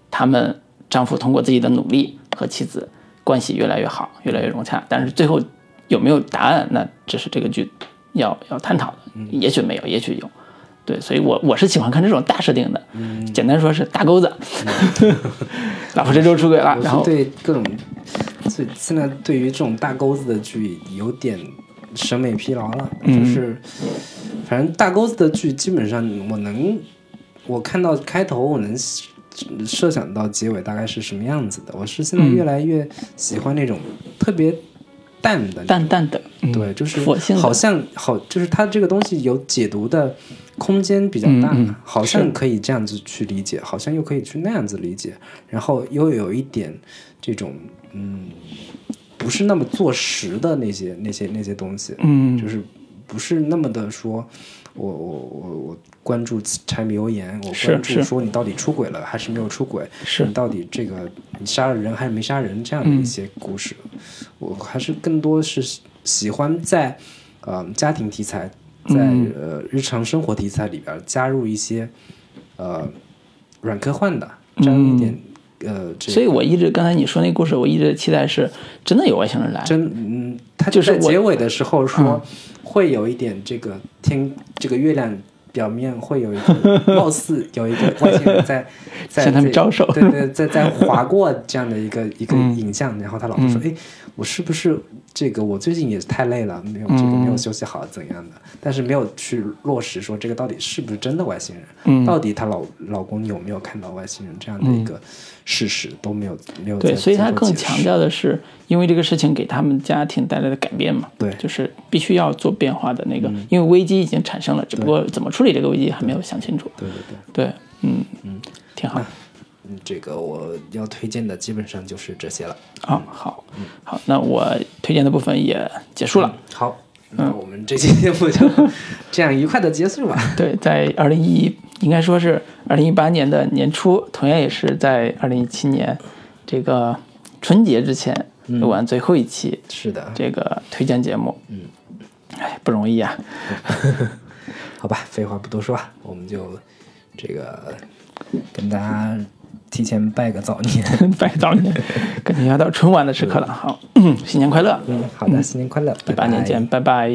他们丈夫通过自己的努力和妻子关系越来越好，越来越融洽。但是最后有没有答案，那这是这个剧要要探讨的。也许没有，也许有。对，所以我我是喜欢看这种大设定的。嗯简单说是大钩子，老婆这周出轨了，然后对各种，所以现在对于这种大钩子的剧有点审美疲劳了，嗯就是反正大钩子的剧基本上我能，我看到开头我能设想到结尾大概是什么样子的。我是现在嗯。越来越喜欢那种特别淡的淡淡的，嗯。对，就是好像好，就是它这个东西有解读的空间比较大，嗯嗯。好像可以这样子去理解，好像又可以去那样子理解，然后又有一点这种嗯，不是那么做实的那些那些那些东西，嗯。就是不是那么的说，我我我我关注柴米油盐，我关注说你到底出轨了还是没有出轨，是你到底这个你杀了人还是没杀人这样的一些故事，我还是更多是喜喜欢在呃家庭题材，在、嗯。呃日常生活题材里边加入一些呃软科幻的，这样一点、呃这个所以我一直刚才你说那故事，我一直期待是真的有外星人来。真嗯，他就是在结尾的时候说嗯会有一点这个天这个月亮表面会有一个貌似有一个外星人在在 向他们招手对对，在在划过这样的一个一个嗯影像，然后他老婆说，哎，我是不是这个我最近也太累了，没有这个嗯没有休息好怎样的，但是没有去落实说这个到底是不是真的外星人，嗯。到底她老老公有没有看到外星人这样的一个事实都没有没有对，所以他更强调的是，因为这个事情给他们家庭带来的改变嘛，对。嗯就是必须要做变化的那个，因为危机已经产生了，只不过怎么处理这个危机还没有想清楚。对对对。对，嗯。嗯，挺好。嗯，这个我要推荐的基本上就是这些了。啊，好，嗯好，那我推荐的部分也结束了。好，那我们这期节目就这样愉快的结束吧。对，在二零一应该说是二零一八年的年初，同样也是在二零一七年这个春节之前录完最后一期是的，这个推荐节目。嗯，哎，不容易啊。好吧，废话不多说，我们就这个跟大家提前拜个早年。拜早年，感觉要到春晚的时刻了。好，新年快乐，嗯，好的，新年快乐，一八年见，拜拜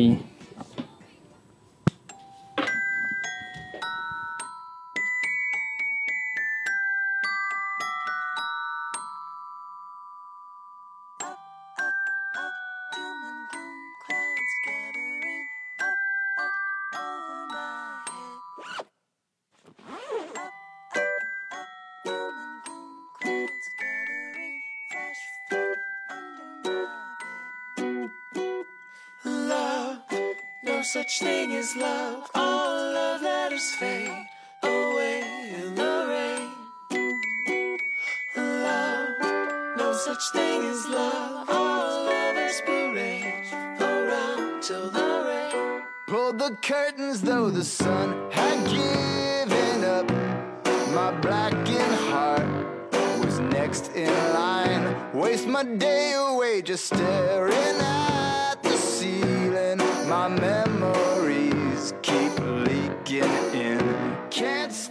away in the rain. The curtains though the sun had given up. My blackened heart was next in line. Waste my day away just staring at the ceiling. My memories keep can't